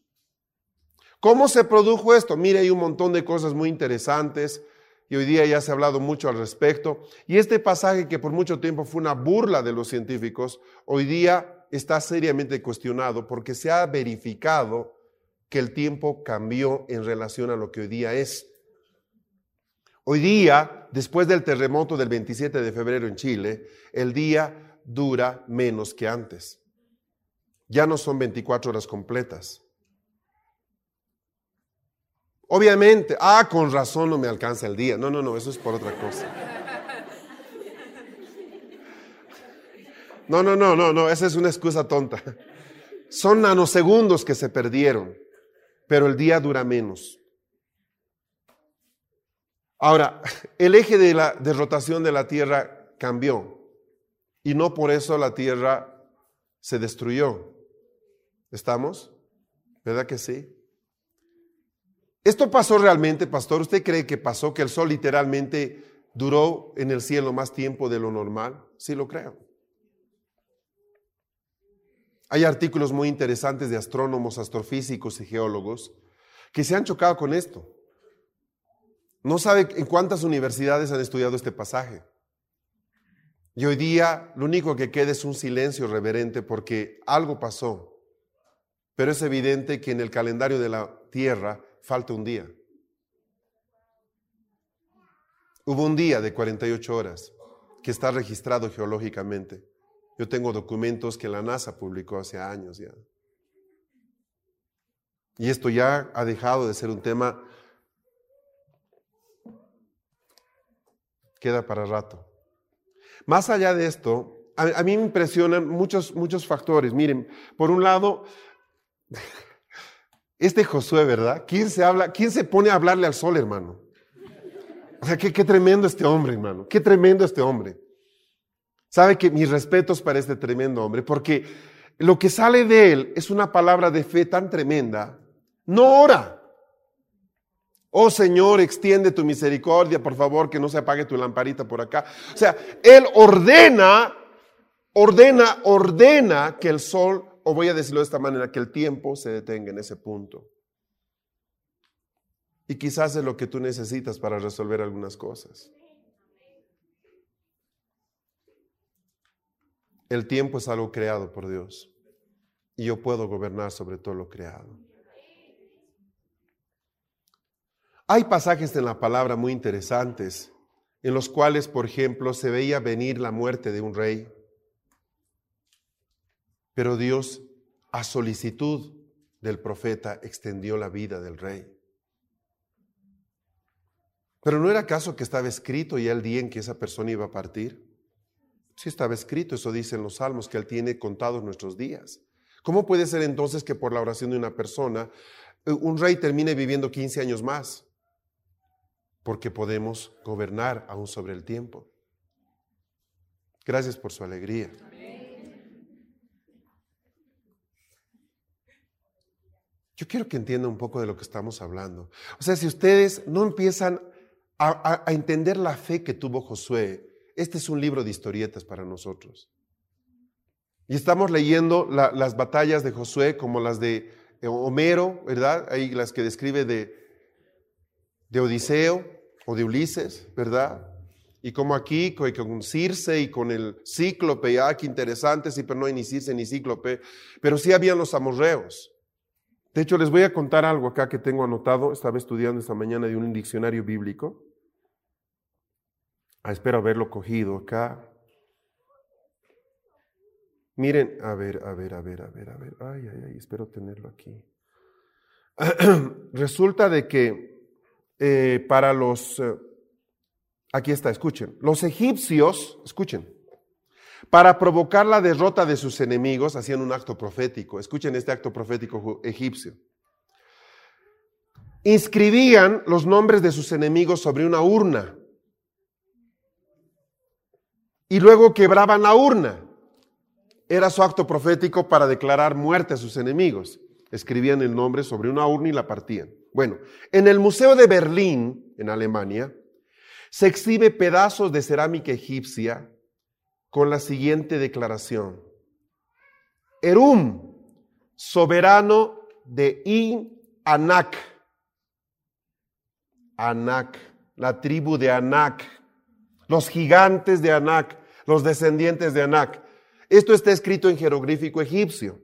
¿Cómo se produjo esto? Mire, hay un montón de cosas muy interesantes y hoy día ya se ha hablado mucho al respecto. Y este pasaje que por mucho tiempo fue una burla de los científicos, hoy día está seriamente cuestionado porque se ha verificado que el tiempo cambió en relación a lo que hoy día es. Hoy día, después del terremoto del 27 de febrero en Chile, el día dura menos que antes. Ya no son 24 horas completas. Obviamente, ah, con razón no me alcanza el día. No, no, no, eso es por otra cosa. No, no, no, no, no, esa es una excusa tonta. Son nanosegundos que se perdieron, pero el día dura menos. Ahora, el eje de la de rotación de la Tierra cambió y no por eso la Tierra se destruyó. ¿Estamos? ¿Verdad que sí? ¿Esto pasó realmente, pastor? ¿Usted cree que pasó, que el sol literalmente duró en el cielo más tiempo de lo normal? Sí lo creo. Hay artículos muy interesantes de astrónomos, astrofísicos y geólogos que se han chocado con esto. No sabe en cuántas universidades han estudiado este pasaje. Y hoy día lo único que queda es un silencio reverente porque algo pasó. Pero es evidente que en el calendario de la Tierra falta un día. Hubo un día de 48 horas que está registrado geológicamente. Yo tengo documentos que la NASA publicó hace años ya. Y esto ya ha dejado de ser un tema queda para rato. Más allá de esto, a, mí me impresionan muchos, muchos factores. Miren, por un lado, este Josué, ¿verdad? ¿Quién se, habla, ¿Quién se pone a hablarle al sol, hermano? O sea, qué, tremendo este hombre, hermano. Qué tremendo este hombre. Sabe que mis respetos para este tremendo hombre, porque lo que sale de él es una palabra de fe tan tremenda. No ora. Oh Señor, extiende tu misericordia, por favor, que no se apague tu lamparita por acá. O sea, Él ordena, ordena, ordena que el sol, o voy a decirlo de esta manera, que el tiempo se detenga en ese punto. Y quizás es lo que tú necesitas para resolver algunas cosas. El tiempo es algo creado por Dios y yo puedo gobernar sobre todo lo creado. Hay pasajes en la palabra muy interesantes en los cuales, por ejemplo, se veía venir la muerte de un rey, pero Dios, a solicitud del profeta, extendió la vida del rey. Pero ¿no era acaso que estaba escrito ya el día en que esa persona iba a partir? Sí estaba escrito, eso dicen los salmos, que Él tiene contados nuestros días. ¿Cómo puede ser entonces que por la oración de una persona eh, un rey termine viviendo 15 años más? porque podemos gobernar aún sobre el tiempo. Gracias por su alegría. Yo quiero que entiendan un poco de lo que estamos hablando. O sea, si ustedes no empiezan a, entender la fe que tuvo Josué, este es un libro de historietas para nosotros. Y estamos leyendo las batallas de Josué como las de Homero, ¿verdad? Ahí las que describe de, de Odiseo o de Ulises, ¿verdad? Y como aquí, con Circe y con el cíclope, ah, qué interesante, sí, pero no hay ni Circe ni cíclope, pero sí habían los amorreos. De hecho, les voy a contar algo acá que tengo anotado, estaba estudiando esta mañana de un diccionario bíblico. Ah, espero haberlo cogido acá. Miren, a ver, a ver, a ver, a ver, a ver. Ay, ay, ay, espero tenerlo aquí. Resulta de que eh, para los... Eh, aquí está, escuchen. Los egipcios, escuchen, para provocar la derrota de sus enemigos, hacían un acto profético. Escuchen este acto profético egipcio. Inscribían los nombres de sus enemigos sobre una urna. Y luego quebraban la urna era su acto profético para declarar muerte a sus enemigos. Escribían el nombre sobre una urna y la partían. Bueno, en el Museo de Berlín, en Alemania, se exhibe pedazos de cerámica egipcia con la siguiente declaración. Erum, soberano de In Anak. Anak, la tribu de Anak, los gigantes de Anak, los descendientes de Anak. Esto está escrito en jeroglífico egipcio.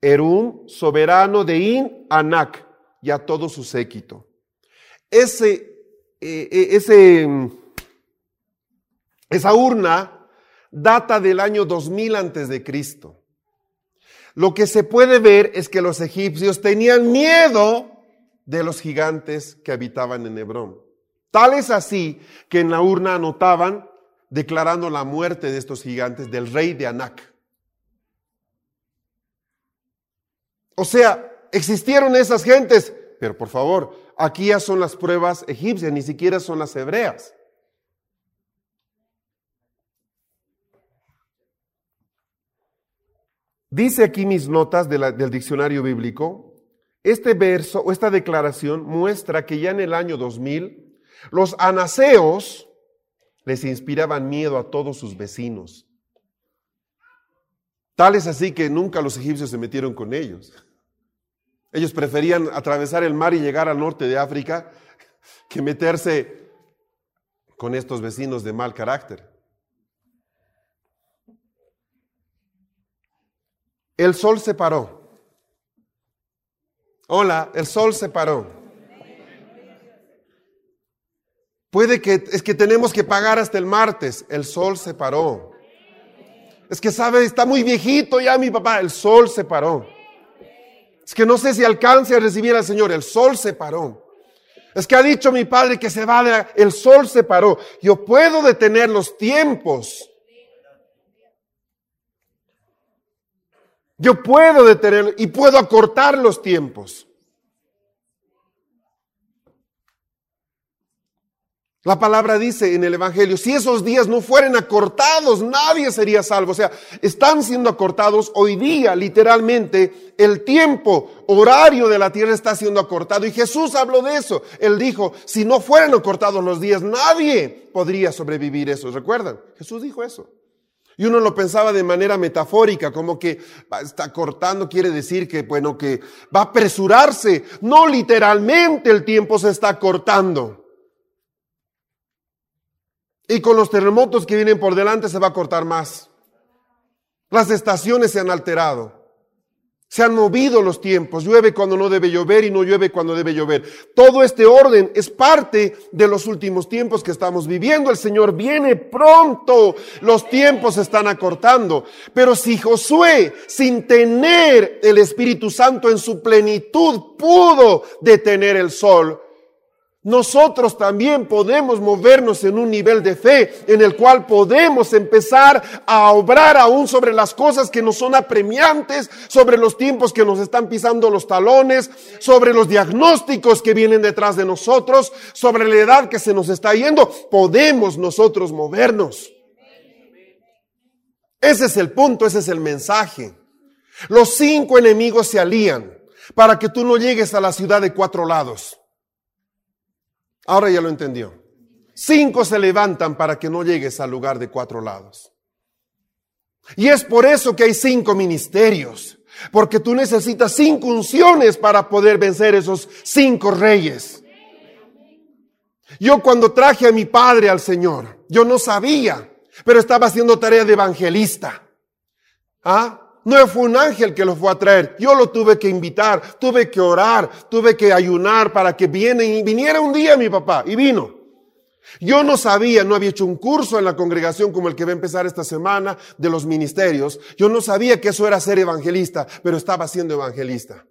Erum, soberano de In, Anak, y a todo su séquito. Ese, eh, eh, ese, esa urna data del año 2000 antes de Cristo. Lo que se puede ver es que los egipcios tenían miedo de los gigantes que habitaban en Hebrón. Tal es así que en la urna anotaban declarando la muerte de estos gigantes del rey de Anac. O sea, existieron esas gentes, pero por favor, aquí ya son las pruebas egipcias, ni siquiera son las hebreas. Dice aquí mis notas del diccionario bíblico, este verso o esta declaración muestra que ya en el año 2000 los anaseos, les inspiraban miedo a todos sus vecinos. Tal es así que nunca los egipcios se metieron con ellos. Ellos preferían atravesar el mar y llegar al norte de África que meterse con estos vecinos de mal carácter. El sol se paró. Hola, el sol se paró. Puede que es que tenemos que pagar hasta el martes. El sol se paró. Es que sabe, está muy viejito ya mi papá. El sol se paró. Es que no sé si alcance a recibir al Señor. El sol se paró. Es que ha dicho mi padre que se va de, el sol se paró. Yo puedo detener los tiempos. Yo puedo detener y puedo acortar los tiempos. La palabra dice en el Evangelio, si esos días no fueran acortados, nadie sería salvo. O sea, están siendo acortados hoy día, literalmente, el tiempo horario de la tierra está siendo acortado. Y Jesús habló de eso. Él dijo, si no fueran acortados los días, nadie podría sobrevivir eso. ¿Recuerdan? Jesús dijo eso. Y uno lo pensaba de manera metafórica, como que está cortando, quiere decir que, bueno, que va a apresurarse. No literalmente el tiempo se está cortando. Y con los terremotos que vienen por delante se va a cortar más. Las estaciones se han alterado. Se han movido los tiempos. Llueve cuando no debe llover y no llueve cuando debe llover. Todo este orden es parte de los últimos tiempos que estamos viviendo. El Señor viene pronto. Los tiempos se están acortando. Pero si Josué, sin tener el Espíritu Santo en su plenitud, pudo detener el sol, nosotros también podemos movernos en un nivel de fe en el cual podemos empezar a obrar aún sobre las cosas que nos son apremiantes, sobre los tiempos que nos están pisando los talones, sobre los diagnósticos que vienen detrás de nosotros, sobre la edad que se nos está yendo. Podemos nosotros movernos. Ese es el punto, ese es el mensaje. Los cinco enemigos se alían. para que tú no llegues a la ciudad de cuatro lados. Ahora ya lo entendió. Cinco se levantan para que no llegues al lugar de cuatro lados. Y es por eso que hay cinco ministerios, porque tú necesitas cinco unciones para poder vencer esos cinco reyes. Yo cuando traje a mi padre al Señor, yo no sabía, pero estaba haciendo tarea de evangelista. ¿Ah? No fue un ángel que lo fue a traer. Yo lo tuve que invitar, tuve que orar, tuve que ayunar para que viene y viniera un día mi papá. Y vino. Yo no sabía, no había hecho un curso en la congregación como el que va a empezar esta semana de los ministerios. Yo no sabía que eso era ser evangelista, pero estaba siendo evangelista.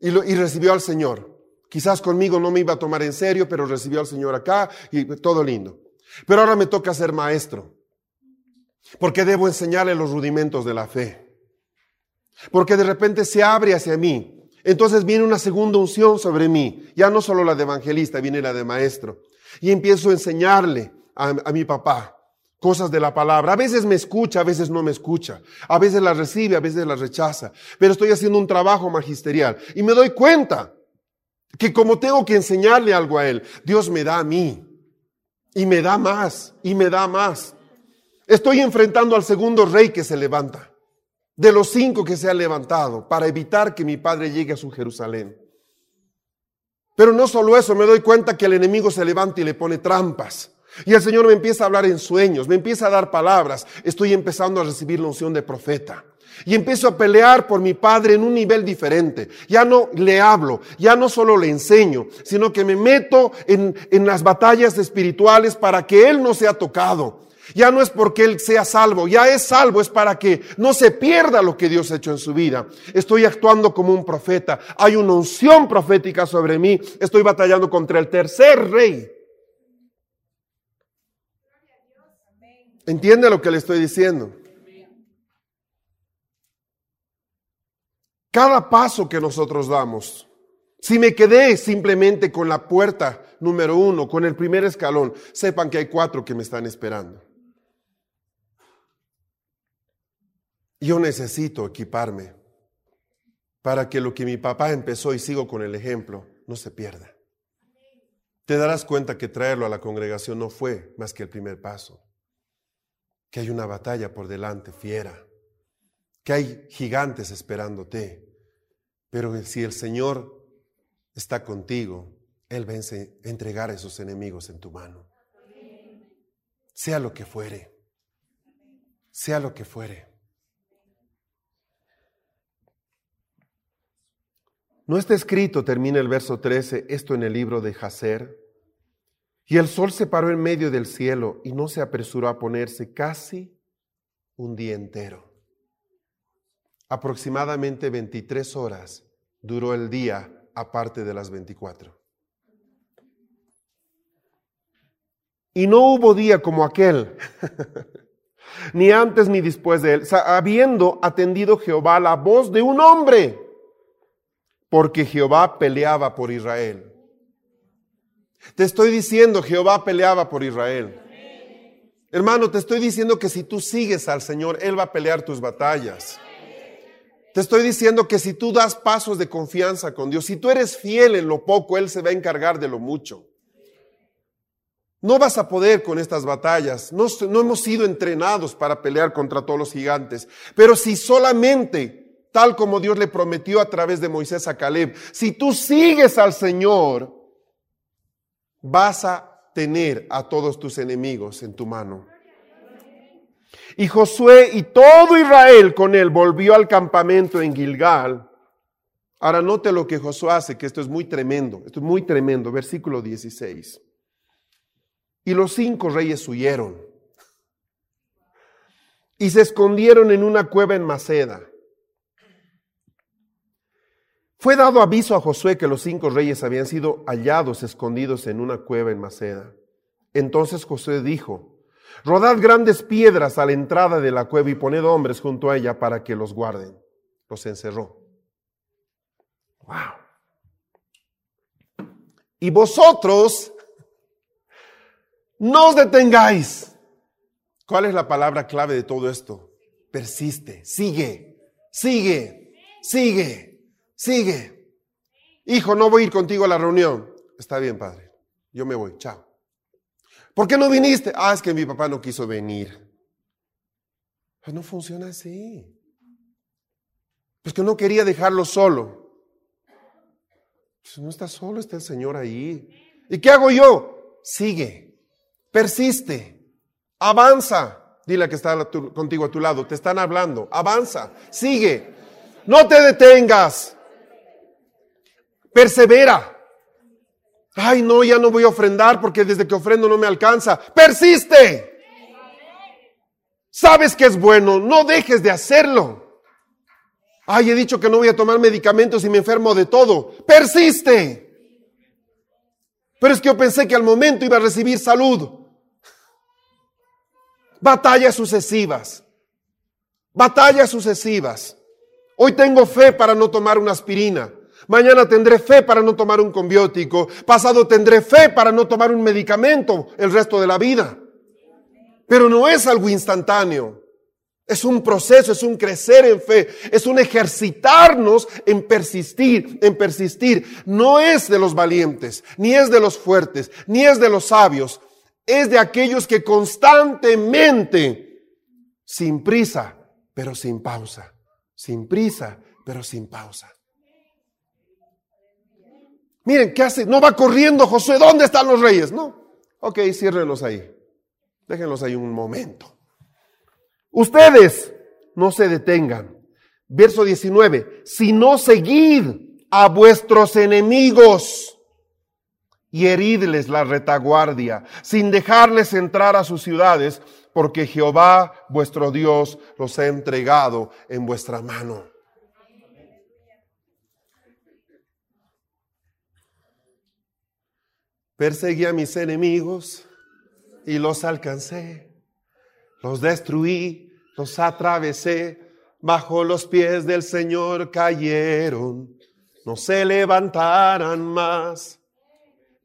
Y, y recibió al Señor. Quizás conmigo no me iba a tomar en serio, pero recibió al Señor acá y todo lindo. Pero ahora me toca ser maestro. Porque debo enseñarle los rudimentos de la fe. Porque de repente se abre hacia mí. Entonces viene una segunda unción sobre mí. Ya no solo la de evangelista, viene la de maestro. Y empiezo a enseñarle a, a mi papá cosas de la palabra. A veces me escucha, a veces no me escucha. A veces la recibe, a veces la rechaza. Pero estoy haciendo un trabajo magisterial. Y me doy cuenta que como tengo que enseñarle algo a él, Dios me da a mí. Y me da más, y me da más. Estoy enfrentando al segundo rey que se levanta de los cinco que se han levantado para evitar que mi padre llegue a su Jerusalén. Pero no solo eso, me doy cuenta que el enemigo se levanta y le pone trampas. Y el Señor me empieza a hablar en sueños, me empieza a dar palabras. Estoy empezando a recibir la unción de profeta. Y empiezo a pelear por mi padre en un nivel diferente. Ya no le hablo, ya no solo le enseño, sino que me meto en, en las batallas espirituales para que él no sea tocado. Ya no es porque Él sea salvo, ya es salvo, es para que no se pierda lo que Dios ha hecho en su vida. Estoy actuando como un profeta, hay una unción profética sobre mí, estoy batallando contra el tercer rey. ¿Entiende lo que le estoy diciendo? Cada paso que nosotros damos, si me quedé simplemente con la puerta número uno, con el primer escalón, sepan que hay cuatro que me están esperando. Yo necesito equiparme para que lo que mi papá empezó y sigo con el ejemplo no se pierda. Te darás cuenta que traerlo a la congregación no fue más que el primer paso, que hay una batalla por delante fiera, que hay gigantes esperándote, pero si el Señor está contigo, Él vence a entregar a esos enemigos en tu mano. Sea lo que fuere, sea lo que fuere. No está escrito, termina el verso 13, esto en el libro de Jacer. Y el sol se paró en medio del cielo y no se apresuró a ponerse casi un día entero. Aproximadamente 23 horas duró el día aparte de las 24. Y no hubo día como aquel, ni antes ni después de él, habiendo atendido Jehová la voz de un hombre porque Jehová peleaba por Israel. Te estoy diciendo, Jehová peleaba por Israel. Hermano, te estoy diciendo que si tú sigues al Señor, Él va a pelear tus batallas. Te estoy diciendo que si tú das pasos de confianza con Dios, si tú eres fiel en lo poco, Él se va a encargar de lo mucho. No vas a poder con estas batallas. No, no hemos sido entrenados para pelear contra todos los gigantes. Pero si solamente tal como Dios le prometió a través de Moisés a Caleb. Si tú sigues al Señor, vas a tener a todos tus enemigos en tu mano. Y Josué y todo Israel con él volvió al campamento en Gilgal. Ahora note lo que Josué hace, que esto es muy tremendo, esto es muy tremendo, versículo 16. Y los cinco reyes huyeron y se escondieron en una cueva en Maceda. Fue dado aviso a Josué que los cinco reyes habían sido hallados escondidos en una cueva en Maceda. Entonces Josué dijo, rodad grandes piedras a la entrada de la cueva y poned hombres junto a ella para que los guarden. Los encerró. Wow. Y vosotros no os detengáis. ¿Cuál es la palabra clave de todo esto? Persiste, sigue, sigue, sigue. Sigue. Hijo, no voy a ir contigo a la reunión. Está bien, padre. Yo me voy. Chao. ¿Por qué no viniste? Ah, es que mi papá no quiso venir. Pues no funciona así. Pues que no quería dejarlo solo. Pues no está solo, está el Señor ahí. ¿Y qué hago yo? Sigue, persiste, avanza. Dile que está contigo a tu lado, te están hablando, avanza, sigue, no te detengas, persevera. Ay, no, ya no voy a ofrendar porque desde que ofrendo no me alcanza. Persiste. Sabes que es bueno, no dejes de hacerlo. Ay, he dicho que no voy a tomar medicamentos y me enfermo de todo. Persiste. Pero es que yo pensé que al momento iba a recibir salud. Batallas sucesivas. Batallas sucesivas. Hoy tengo fe para no tomar una aspirina. Mañana tendré fe para no tomar un combiótico. Pasado tendré fe para no tomar un medicamento el resto de la vida. Pero no es algo instantáneo. Es un proceso, es un crecer en fe, es un ejercitarnos en persistir, en persistir. No es de los valientes, ni es de los fuertes, ni es de los sabios. Es de aquellos que constantemente, sin prisa, pero sin pausa, sin prisa, pero sin pausa. Miren, ¿qué hace? No va corriendo Josué, ¿dónde están los reyes? No. Ok, ciérrenlos ahí. Déjenlos ahí un momento. Ustedes no se detengan. Verso 19, si no seguid a vuestros enemigos y heridles la retaguardia, sin dejarles entrar a sus ciudades, porque Jehová vuestro Dios los ha entregado en vuestra mano. Perseguí a mis enemigos y los alcancé, los destruí los atravesé, bajo los pies del Señor cayeron, no se levantaran más.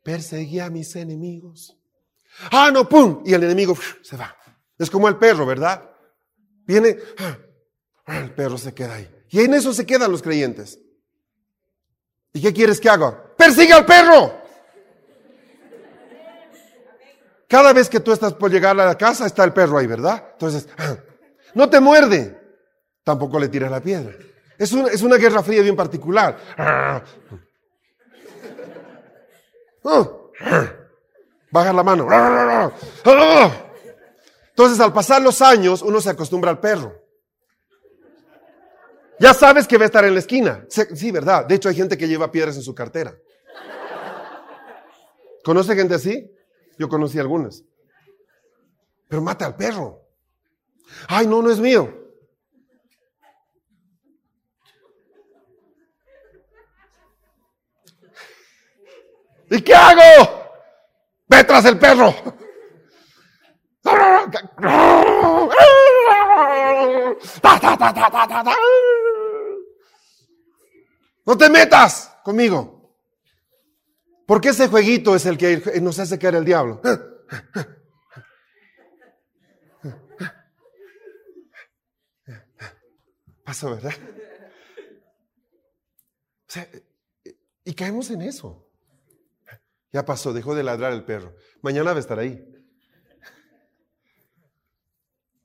Perseguí a mis enemigos. Ah, no, pum, y el enemigo se va. Es como el perro, ¿verdad? Viene, ah, el perro se queda ahí. Y en eso se quedan los creyentes. ¿Y qué quieres que haga? Persigue al perro. Cada vez que tú estás por llegar a la casa, está el perro ahí, ¿verdad? Entonces, ah, no te muerde. Tampoco le tiras la piedra. Es una, guerra fría bien particular. Baja la mano. Entonces, al pasar los años, uno se acostumbra al perro. Ya sabes que va a estar en la esquina. Sí, ¿verdad? De hecho, hay gente que lleva piedras en su cartera. ¿Conoce gente así? Yo conocí algunas. Pero mata al perro. Ay, no, no es mío. ¿Y qué hago? Ve tras el perro. No te metas conmigo. Porque ese jueguito es el que nos hace caer el diablo. ¿verdad? y caemos en eso. Ya pasó, dejó de ladrar el perro. Mañana va a estar ahí.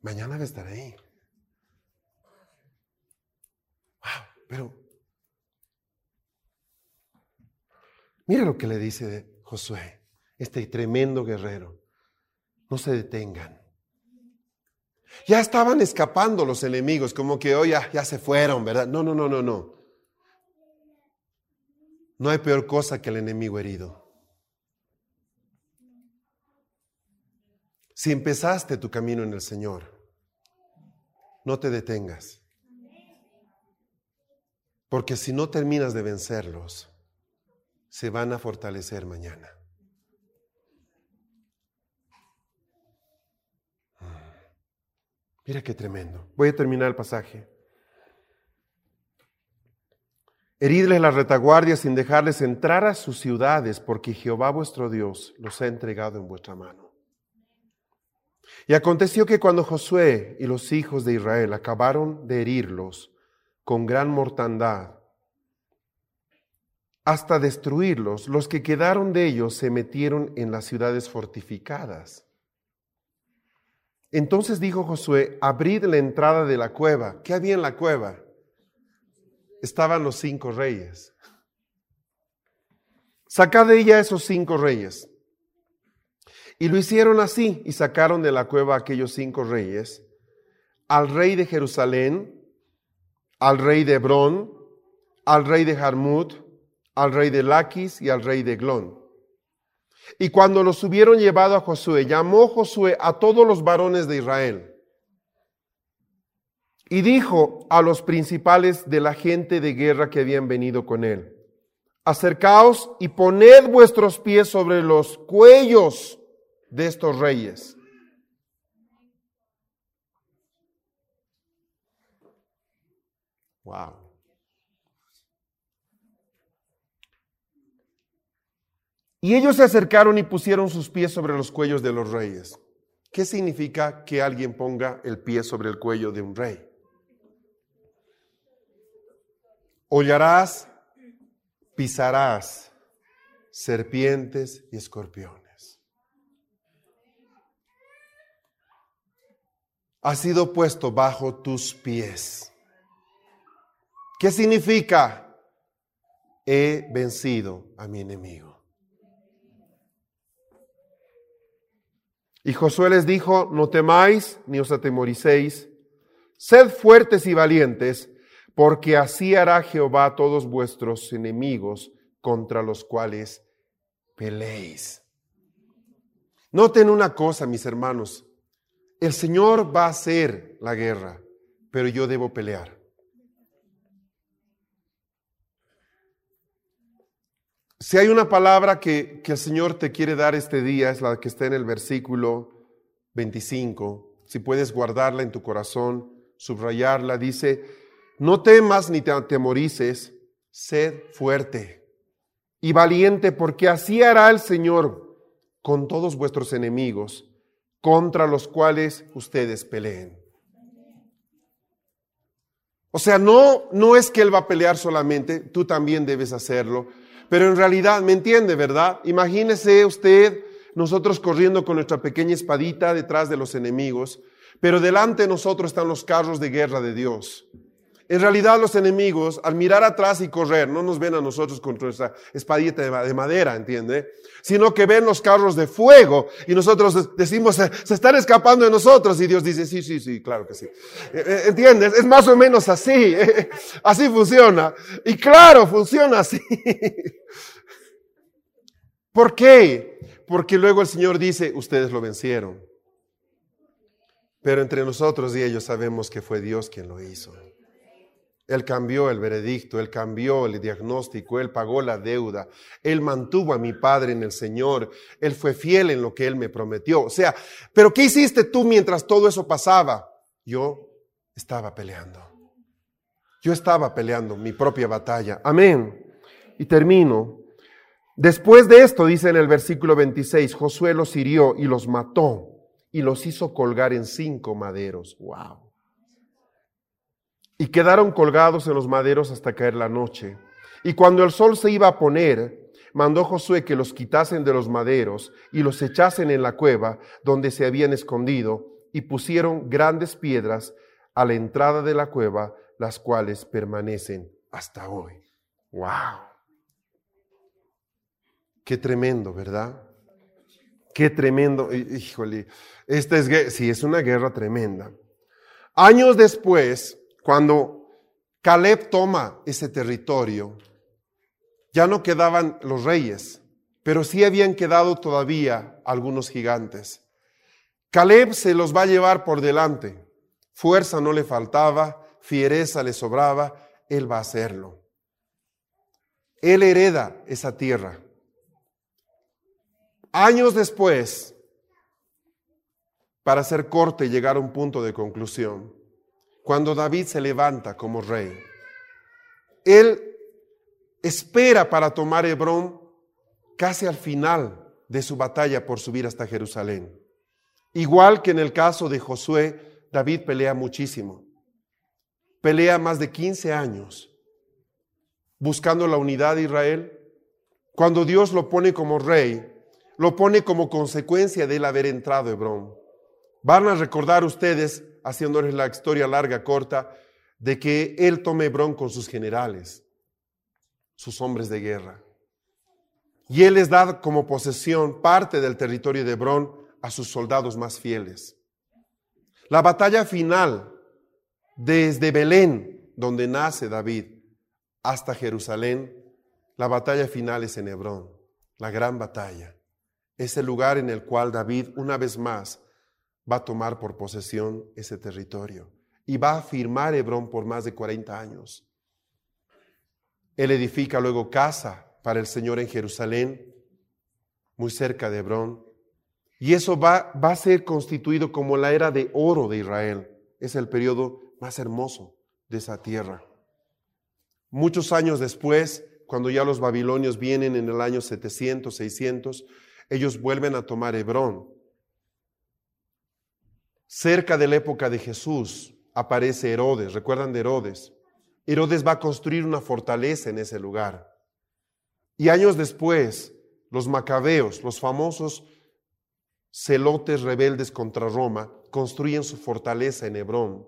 Mañana va a estar ahí. pero mira lo que le dice Josué, este tremendo guerrero. No se detengan. Ya estaban escapando los enemigos, como que hoy ya, se fueron, ¿verdad? No, no, no, no, no. No hay peor cosa que el enemigo herido. Si empezaste tu camino en el Señor, no te detengas. Porque si no terminas de vencerlos, se van a fortalecer mañana. Mira qué tremendo. Voy a terminar el pasaje. Heridles la retaguardia sin dejarles entrar a sus ciudades, porque Jehová vuestro Dios los ha entregado en vuestra mano. Y aconteció que cuando Josué y los hijos de Israel acabaron de herirlos con gran mortandad, hasta destruirlos. Los que quedaron de ellos se metieron en las ciudades fortificadas. Entonces dijo Josué, abrid la entrada de la cueva. ¿Qué había en la cueva? Estaban los cinco reyes. Sacad de ella esos cinco reyes. Y lo hicieron así, y sacaron de la cueva aquellos cinco reyes, al rey de Jerusalén, al rey de Hebrón, al rey de Jarmut, al rey de Laquis y al rey de Glón. Y cuando los hubieron llevado a Josué, llamó Josué a todos los varones de Israel. Y dijo a los principales de la gente de guerra que habían venido con él, acercaos y poned vuestros pies sobre los cuellos de estos reyes. Wow. Y ellos se acercaron y pusieron sus pies sobre los cuellos de los reyes. ¿Qué significa que alguien ponga el pie sobre el cuello de un rey? Hollarás, pisarás serpientes y escorpiones. Ha sido puesto bajo tus pies. ¿Qué significa? He vencido a mi enemigo. Y Josué les dijo, no temáis ni os atemoricéis, sed fuertes y valientes, porque así hará Jehová a todos vuestros enemigos contra los cuales peleéis. Noten una cosa, mis hermanos, el Señor va a hacer la guerra, pero yo debo pelear. Si hay una palabra que, el Señor te quiere dar este día, es la que está en el versículo 25. Si puedes guardarla en tu corazón, subrayarla, dice, no temas ni te atemorices, sed fuerte y valiente, porque así hará el Señor con todos vuestros enemigos, contra los cuales ustedes peleen. O sea, no, no es que Él va a pelear solamente, tú también debes hacerlo pero en realidad, ¿me entiende, verdad? Imagínese usted, nosotros corriendo con nuestra pequeña espadita detrás de los enemigos, pero delante de nosotros están los carros de guerra de Dios. En realidad los enemigos, al mirar atrás y correr, no nos ven a nosotros con nuestra espadita de madera, ¿entiende? Sino que ven los carros de fuego y nosotros decimos, se, están escapando de nosotros y Dios dice, sí, sí, sí, claro que sí. Eh, eh, ¿Entiendes? Es más o menos así. Así funciona. Y claro, funciona así. ¿Por qué? Porque luego el Señor dice, ustedes lo vencieron. Pero entre nosotros y ellos sabemos que fue Dios quien lo hizo. Él cambió el veredicto, Él cambió el diagnóstico, Él pagó la deuda, Él mantuvo a mi Padre en el Señor, Él fue fiel en lo que Él me prometió. O sea, pero ¿qué hiciste tú mientras todo eso pasaba? Yo estaba peleando. Yo estaba peleando mi propia batalla. Amén. Y termino. Después de esto, dice en el versículo 26, Josué los hirió y los mató y los hizo colgar en cinco maderos. Wow y quedaron colgados en los maderos hasta caer la noche. Y cuando el sol se iba a poner, mandó Josué que los quitasen de los maderos y los echasen en la cueva donde se habían escondido, y pusieron grandes piedras a la entrada de la cueva, las cuales permanecen hasta hoy. ¡Wow! Qué tremendo, ¿verdad? Qué tremendo. Híjole, esta es, sí, es una guerra tremenda. Años después, cuando Caleb toma ese territorio, ya no quedaban los reyes, pero sí habían quedado todavía algunos gigantes. Caleb se los va a llevar por delante. Fuerza no le faltaba, fiereza le sobraba, él va a hacerlo. Él hereda esa tierra. Años después, para hacer corte y llegar a un punto de conclusión, cuando David se levanta como rey. Él espera para tomar Hebrón casi al final de su batalla por subir hasta Jerusalén. Igual que en el caso de Josué, David pelea muchísimo. Pelea más de 15 años. buscando la unidad de Israel. Cuando Dios lo pone como rey, lo pone como consecuencia de él haber entrado Hebrón. Van a recordar ustedes, haciéndoles la historia larga, corta, de que él toma Hebrón con sus generales, sus hombres de guerra. Y él les da como posesión parte del territorio de Hebrón a sus soldados más fieles. La batalla final, desde Belén, donde nace David, hasta Jerusalén, la batalla final es en Hebrón, la gran batalla. Es el lugar en el cual David, una vez más, va a tomar por posesión ese territorio y va a firmar Hebrón por más de 40 años. Él edifica luego casa para el Señor en Jerusalén, muy cerca de Hebrón, y eso va, a ser constituido como la era de oro de Israel. Es el periodo más hermoso de esa tierra. Muchos años después, cuando ya los babilonios vienen en el año 700, 600, ellos vuelven a tomar Hebrón. Cerca de la época de Jesús aparece Herodes, ¿recuerdan de Herodes? Herodes va a construir una fortaleza en ese lugar. Y años después, los macabeos, los famosos celotes rebeldes contra Roma, construyen su fortaleza en Hebrón.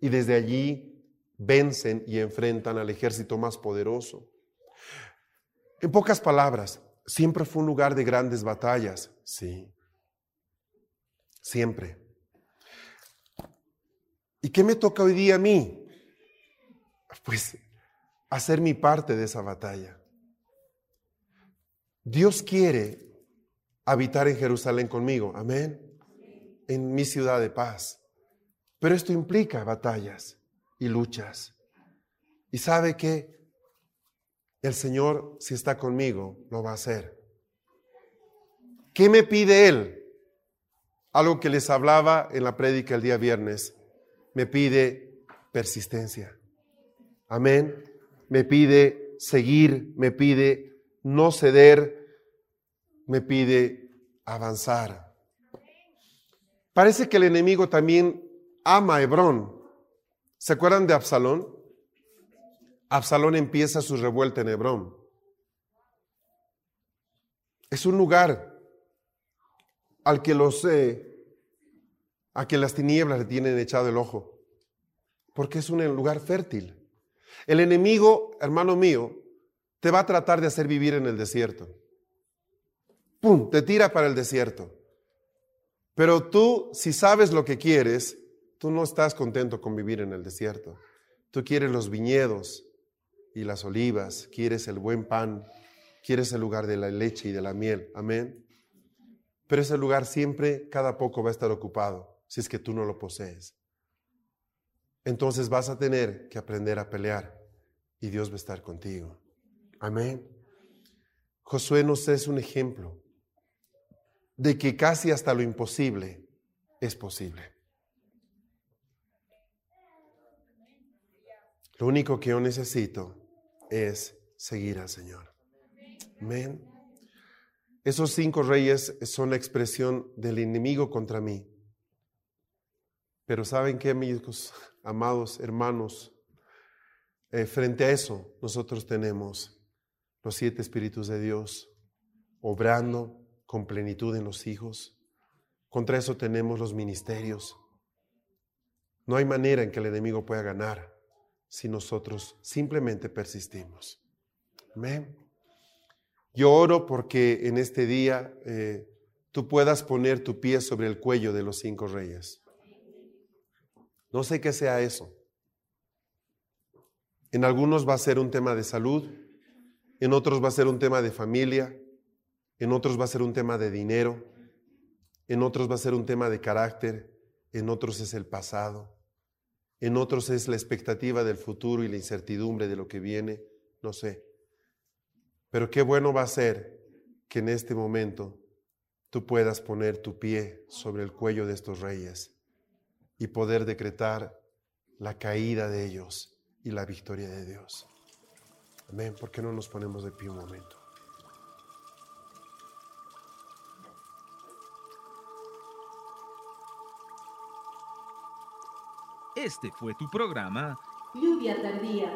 Y desde allí vencen y enfrentan al ejército más poderoso. En pocas palabras, siempre fue un lugar de grandes batallas, sí. Siempre. ¿Y qué me toca hoy día a mí? Pues hacer mi parte de esa batalla. Dios quiere habitar en Jerusalén conmigo, amén, en mi ciudad de paz. Pero esto implica batallas y luchas. Y sabe que el Señor, si está conmigo, lo va a hacer. ¿Qué me pide Él? Algo que les hablaba en la prédica el día viernes. Me pide persistencia. Amén. Me pide seguir, me pide no ceder, me pide avanzar. Parece que el enemigo también ama a Hebrón. ¿Se acuerdan de Absalón? Absalón empieza su revuelta en Hebrón. Es un lugar al que los eh, a que las tinieblas le tienen echado el ojo, porque es un lugar fértil. El enemigo, hermano mío, te va a tratar de hacer vivir en el desierto. ¡pum!, te tira para el desierto. Pero tú, si sabes lo que quieres, tú no estás contento con vivir en el desierto. Tú quieres los viñedos y las olivas, quieres el buen pan, quieres el lugar de la leche y de la miel. Amén. Pero ese lugar siempre, cada poco va a estar ocupado, si es que tú no lo posees. Entonces vas a tener que aprender a pelear y Dios va a estar contigo. Amén. Josué nos es un ejemplo de que casi hasta lo imposible es posible. Lo único que yo necesito es seguir al Señor. Amén. Esos cinco reyes son la expresión del enemigo contra mí. Pero ¿saben qué, amigos, amados hermanos? Eh, frente a eso, nosotros tenemos los siete espíritus de Dios obrando con plenitud en los hijos. Contra eso tenemos los ministerios. No hay manera en que el enemigo pueda ganar si nosotros simplemente persistimos. Amén. Yo oro porque en este día eh, tú puedas poner tu pie sobre el cuello de los cinco reyes. No sé qué sea eso. En algunos va a ser un tema de salud, en otros va a ser un tema de familia, en otros va a ser un tema de dinero, en otros va a ser un tema de carácter, en otros es el pasado, en otros es la expectativa del futuro y la incertidumbre de lo que viene, no sé. Pero qué bueno va a ser que en este momento tú puedas poner tu pie sobre el cuello de estos reyes y poder decretar la caída de ellos y la victoria de Dios. Amén. ¿Por qué no nos ponemos de pie un momento? Este fue tu programa Lluvia tardía.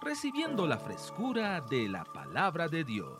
recibiendo la frescura de la palabra de Dios.